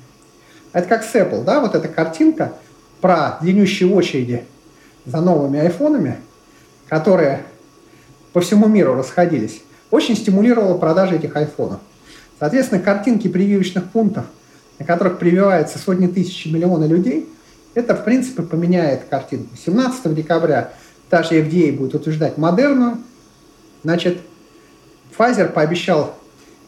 Это как с Apple, да, вот эта картинка про длиннющие очереди за новыми айфонами, которые по всему миру расходились, очень стимулировала продажи этих айфонов. Соответственно, картинки прививочных пунктов, на которых прививаются сотни тысяч миллионы людей, это, в принципе, поменяет картинку. 17 декабря та же FDA будет утверждать модерну. Значит, Pfizer пообещал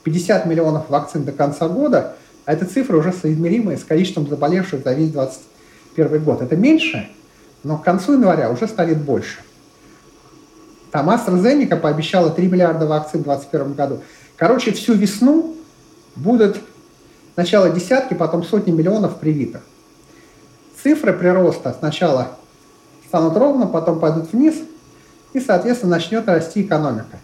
50 миллионов вакцин до конца года, а эта цифра уже соизмеримая с количеством заболевших за весь 2021 год. Это меньше, но к концу января уже станет больше. Там AstraZeneca пообещала 3 миллиарда вакцин в 2021 году. Короче, всю весну будут сначала десятки, потом сотни миллионов привитых. Цифры прироста сначала станут ровно, потом пойдут вниз, и, соответственно, начнет расти экономика.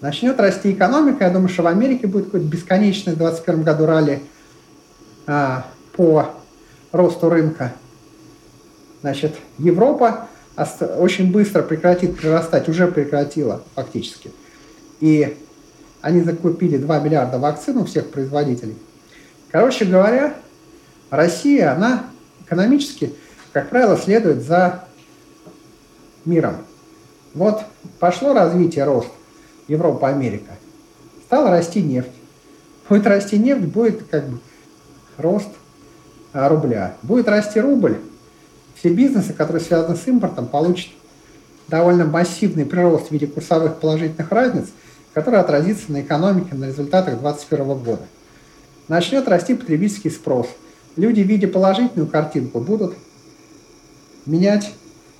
Начнет расти экономика, я думаю, что в Америке будет какой-то бесконечный в 2021 году ралли а, по росту рынка. Значит, Европа очень быстро прекратит прирастать, уже прекратила фактически. И они закупили 2 миллиарда вакцин у всех производителей. Короче говоря, Россия, она экономически, как правило, следует за миром. Вот пошло развитие, рост Европа, Америка. Стала расти нефть. Будет расти нефть, будет как бы рост а, рубля. Будет расти рубль, все бизнесы, которые связаны с импортом, получат довольно массивный прирост в виде курсовых положительных разниц, который отразится на экономике, на результатах 2021 года. Начнет расти потребительский спрос. Люди, видя положительную картинку, будут менять,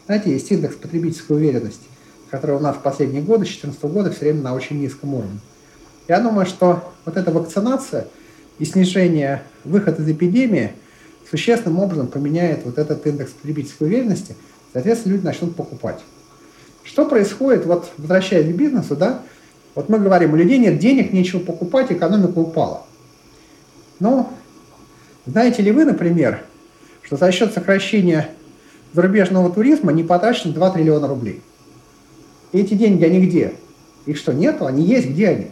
знаете, есть индекс потребительской уверенности, который у нас в последние годы, с 2014 года, все время на очень низком уровне. Я думаю, что вот эта вакцинация и снижение выхода из эпидемии – существенным образом поменяет вот этот индекс потребительской уверенности, соответственно, люди начнут покупать. Что происходит, вот возвращаясь к бизнесу, да, вот мы говорим, у людей нет денег, нечего покупать, экономика упала. Но знаете ли вы, например, что за счет сокращения зарубежного туризма не потрачено 2 триллиона рублей? Эти деньги, они где? Их что, нету? Они есть, где они?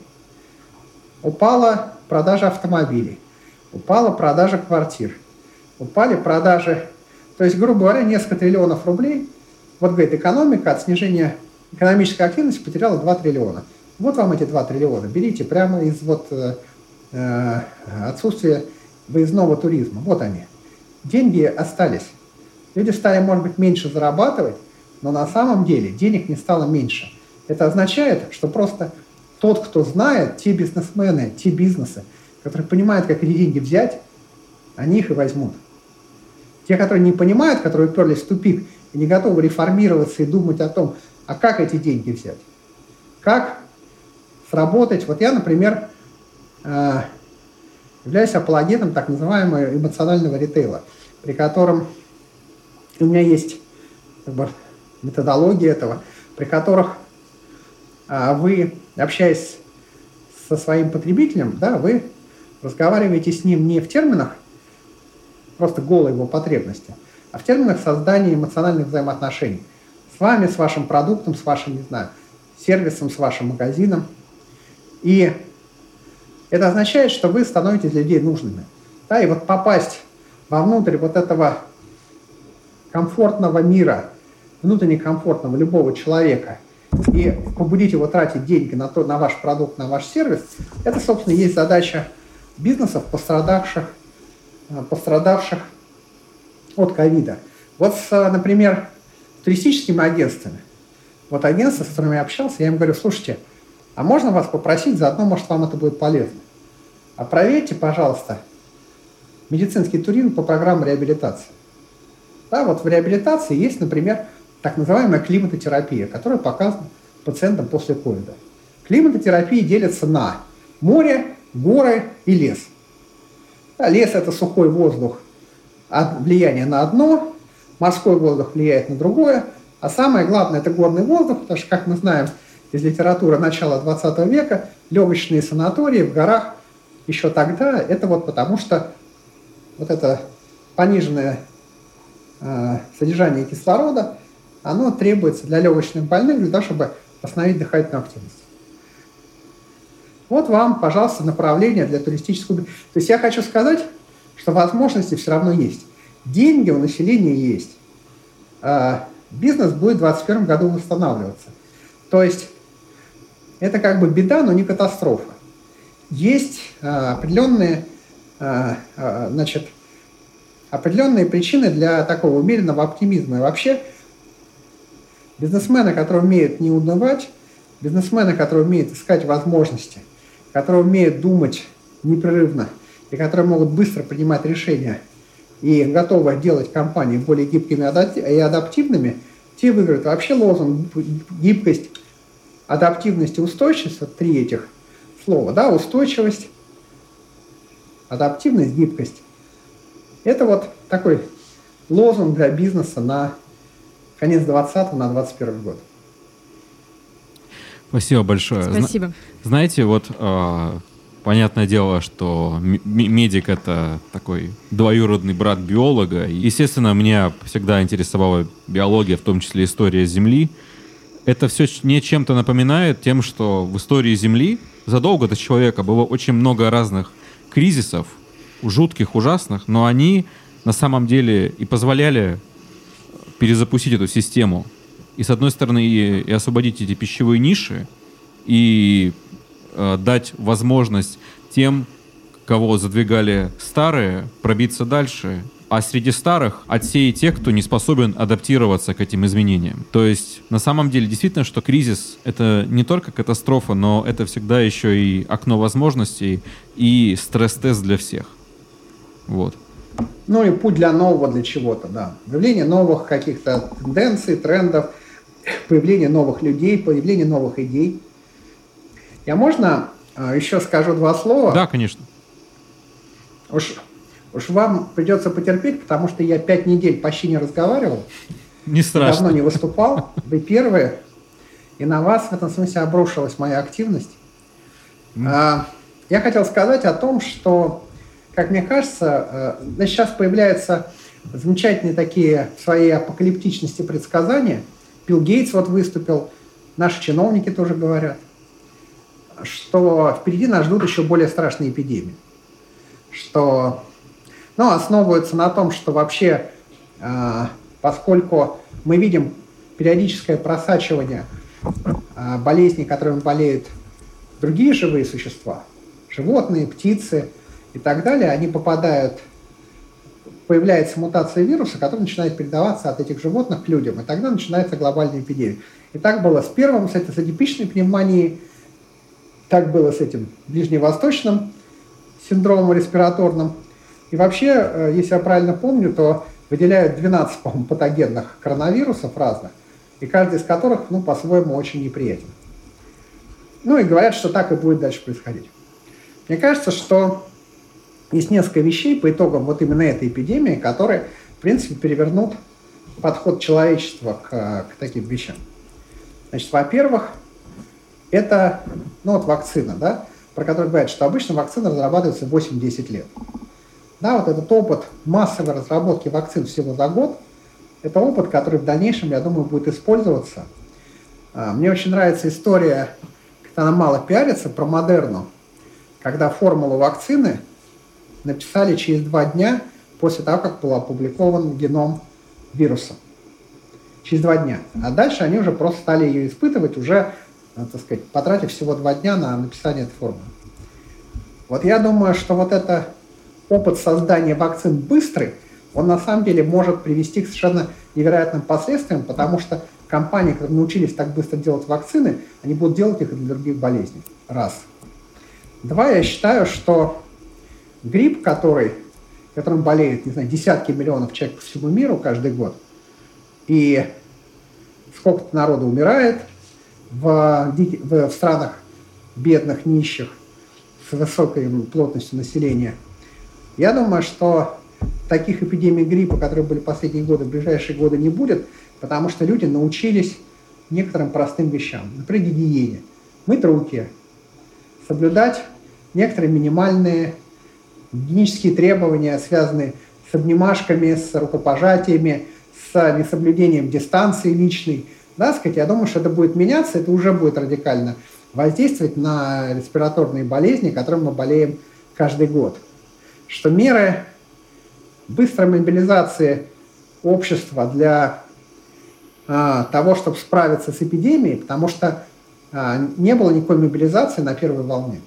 Упала продажа автомобилей, упала продажа квартир, упали продажи. То есть, грубо говоря, несколько триллионов рублей. Вот, говорит, экономика от снижения экономической активности потеряла 2 триллиона. Вот вам эти 2 триллиона. Берите прямо из вот, э, э, отсутствия выездного туризма. Вот они. Деньги остались. Люди стали, может быть, меньше зарабатывать, но на самом деле денег не стало меньше. Это означает, что просто тот, кто знает, те бизнесмены, те бизнесы, которые понимают, как эти деньги взять, они их и возьмут. Те, которые не понимают, которые уперлись в тупик и не готовы реформироваться и думать о том, а как эти деньги взять, как сработать. Вот я, например, э, являюсь апологетом так называемого эмоционального ритейла, при котором у меня есть как бы, методология этого, при которых а, вы, общаясь со своим потребителем, да, вы разговариваете с ним не в терминах просто голые его потребности, а в терминах создания эмоциональных взаимоотношений. С вами, с вашим продуктом, с вашим, не знаю, сервисом, с вашим магазином. И это означает, что вы становитесь людей нужными. Да, и вот попасть вовнутрь вот этого комфортного мира, внутренне комфортного любого человека и побудить его тратить деньги на, то, на ваш продукт, на ваш сервис, это, собственно, есть задача бизнесов, пострадавших Э, пострадавших от ковида. Вот, с, например, туристическими агентствами. Вот агентство, с которыми я общался, я им говорю, слушайте, а можно вас попросить, заодно, может, вам это будет полезно. А проверьте, пожалуйста, медицинский туризм по программе реабилитации. Да, вот в реабилитации есть, например, так называемая климатотерапия, которая показана пациентам после ковида. Климатотерапия делится на море, горы и лес – да, лес – это сухой воздух, влияние на одно, морской воздух влияет на другое, а самое главное – это горный воздух, потому что, как мы знаем из литературы начала 20 века, легочные санатории в горах еще тогда, это вот потому что вот это пониженное содержание кислорода, оно требуется для легочных больных для того, чтобы восстановить дыхательную активность. Вот вам, пожалуйста, направление для туристического... То есть я хочу сказать, что возможности все равно есть. Деньги у населения есть. А бизнес будет в 2021 году восстанавливаться. То есть это как бы беда, но не катастрофа. Есть а, определенные, значит, определенные причины для такого умеренного оптимизма. И вообще бизнесмены, которые умеют не унывать, бизнесмены, которые умеют искать возможности – которые умеют думать непрерывно и которые могут быстро принимать решения и готовы делать компании более гибкими и адаптивными, те выиграют. Вообще лозунг гибкость, адаптивность и устойчивость, вот три этих слова, да, устойчивость, адаптивность, гибкость. Это вот такой лозунг для бизнеса на конец 20 на 21 год. Спасибо большое. Спасибо. Знаете, вот э, понятное дело, что медик это такой двоюродный брат биолога. Естественно, меня всегда интересовала биология, в том числе история Земли. Это все не чем-то напоминает тем, что в истории Земли задолго до человека было очень много разных кризисов, жутких, ужасных, но они на самом деле и позволяли перезапустить эту систему и, с одной стороны, и, и освободить эти пищевые ниши, и э, дать возможность тем, кого задвигали старые, пробиться дальше, а среди старых отсеять тех, кто не способен адаптироваться к этим изменениям. То есть на самом деле действительно, что кризис — это не только катастрофа, но это всегда еще и окно возможностей и стресс-тест для всех. Вот. Ну и путь для нового, для чего-то, да. Появление новых каких-то тенденций, трендов — появление новых людей, появление новых идей. Я можно а, еще скажу два слова? Да, конечно. Уж, уж вам придется потерпеть, потому что я пять недель почти не разговаривал. Не страшно. Давно не выступал. Вы первые. И на вас в этом смысле обрушилась моя активность. Mm. Я хотел сказать о том, что, как мне кажется, э, сейчас появляются замечательные такие в своей апокалиптичности предсказания – Билл Гейтс вот выступил, наши чиновники тоже говорят, что впереди нас ждут еще более страшные эпидемии. Что ну, основываются на том, что вообще, э, поскольку мы видим периодическое просачивание э, болезней, которыми болеют другие живые существа, животные, птицы и так далее, они попадают появляется мутация вируса, которая начинает передаваться от этих животных к людям, и тогда начинается глобальная эпидемия. И так было с первым, с этой атипичной пневмонией, так было с этим ближневосточным синдромом респираторным. И вообще, э, если я правильно помню, то выделяют 12, по патогенных коронавирусов разных, и каждый из которых, ну, по-своему, очень неприятен. Ну и говорят, что так и будет дальше происходить. Мне кажется, что есть несколько вещей по итогам вот именно этой эпидемии, которые, в принципе, перевернут подход человечества к, к таким вещам. Значит, во-первых, это, ну вот вакцина, да, про которую говорят, что обычно вакцина разрабатывается 8-10 лет. Да, вот этот опыт массовой разработки вакцин всего за год, это опыт, который в дальнейшем, я думаю, будет использоваться. А, мне очень нравится история, она мало пиарится, про Модерну, когда формулу вакцины – написали через два дня после того, как был опубликован геном вируса. Через два дня. А дальше они уже просто стали ее испытывать, уже, э, так сказать, потратив всего два дня на написание этой формулы. Вот я думаю, что вот это опыт создания вакцин быстрый, он на самом деле может привести к совершенно невероятным последствиям, потому что компании, которые научились так быстро делать вакцины, они будут делать их и для других болезней. Раз. Два, я считаю, что грипп, который, которым болеют, не знаю, десятки миллионов человек по всему миру каждый год, и сколько-то народу умирает в, в, в странах бедных, нищих, с высокой плотностью населения. Я думаю, что таких эпидемий гриппа, которые были последние годы, в ближайшие годы не будет, потому что люди научились некоторым простым вещам. Например, гигиене. Мыть руки, соблюдать некоторые минимальные гигиенические требования, связанные с обнимашками, с рукопожатиями, с несоблюдением дистанции личной. Да, сказать, я думаю, что это будет меняться, это уже будет радикально воздействовать на респираторные болезни, которыми мы болеем каждый год. Что меры быстрой мобилизации общества для а, того, чтобы справиться с эпидемией, потому что а, не было никакой мобилизации на первой волне,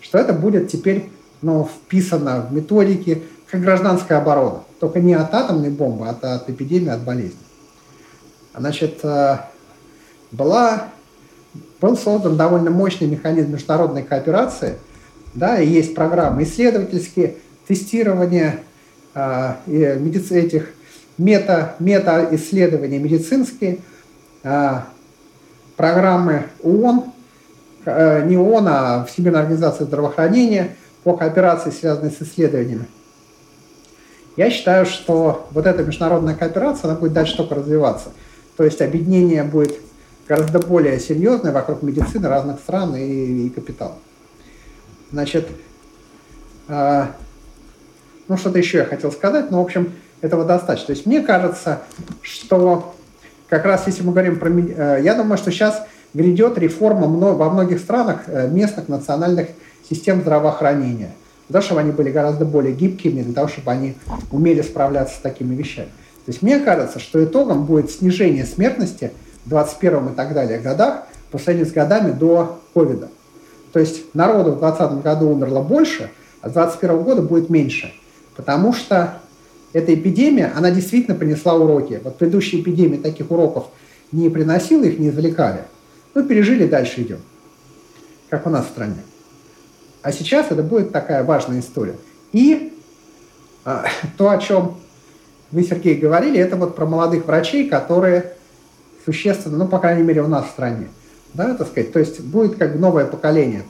что это будет теперь ну, вписано в методики как гражданская оборона, только не от атомной бомбы, а от эпидемии, от болезни. Значит, а, была, был создан довольно мощный механизм международной кооперации, да, и есть программы исследовательские, тестирование э, этих мета, мета-исследования медицинские, э, программы ООН, э, не ООН, а Всемирная организация здравоохранения по кооперации, связанной с исследованиями. Я считаю, что вот эта международная кооперация, она будет дальше только развиваться. То есть объединение будет гораздо более серьезное вокруг медицины разных стран и, и капитала. Значит, э, ну что-то еще я хотел сказать, но в общем этого достаточно. То есть мне кажется, что как раз если мы говорим про... Э, я думаю, что сейчас грядет реформа во многих странах э, местных национальных систем здравоохранения. Для того, чтобы они были гораздо более гибкими, для того, чтобы они умели справляться с такими вещами. То есть мне кажется, что итогом будет снижение смертности в 21 и так далее годах по сравнению с годами до ковида. То есть народу в 2020 году умерло больше, а с 2021 года будет меньше. Потому что эта эпидемия, она действительно принесла уроки. Вот предыдущие эпидемии таких уроков не приносила, их не извлекали. Ну, пережили, дальше идем. Как у нас в стране. А сейчас это будет такая важная история. И а, то, о чем вы, Сергей, говорили, это вот про молодых врачей, которые существенно, ну, по крайней мере, у нас в стране, да, так сказать, то есть будет как бы новое поколение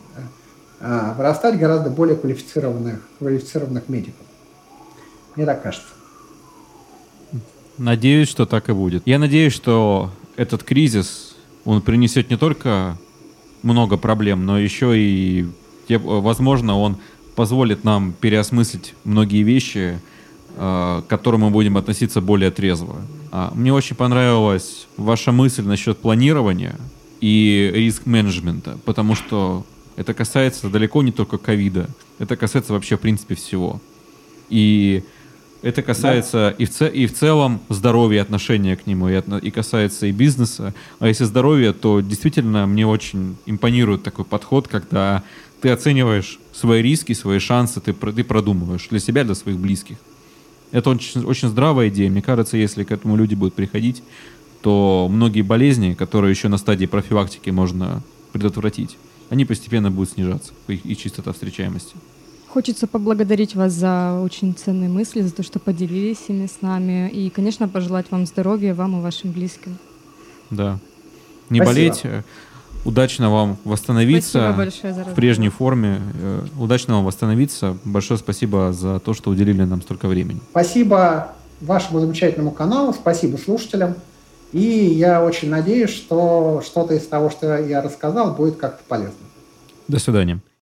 а, вырастать гораздо более квалифицированных, квалифицированных медиков. Мне так кажется. Надеюсь, что так и будет. Я надеюсь, что этот кризис, он принесет не только много проблем, но еще и, возможно, он позволит нам переосмыслить многие вещи, э, к которым мы будем относиться более трезво. А, мне очень понравилась ваша мысль насчет планирования и риск-менеджмента, потому что это касается далеко не только ковида, это касается вообще, в принципе, всего. И это касается да. и, в ц... и в целом здоровья, отношения к нему, и, от... и касается и бизнеса. А если здоровье, то действительно мне очень импонирует такой подход, когда ты оцениваешь свои риски, свои шансы, ты, ты продумываешь для себя, для своих близких. Это очень, очень здравая идея. Мне кажется, если к этому люди будут приходить, то многие болезни, которые еще на стадии профилактики можно предотвратить, они постепенно будут снижаться, их частота встречаемости. Хочется поблагодарить вас за очень ценные мысли, за то, что поделились ими с нами. И, конечно, пожелать вам здоровья, вам и вашим близким. Да. Не Спасибо. болеть. Удачно вам восстановиться в прежней форме. Э, удачно вам восстановиться. Большое спасибо за то, что уделили нам столько времени. Спасибо вашему замечательному каналу, спасибо слушателям. И я очень надеюсь, что что-то из того, что я рассказал, будет как-то полезно. До свидания.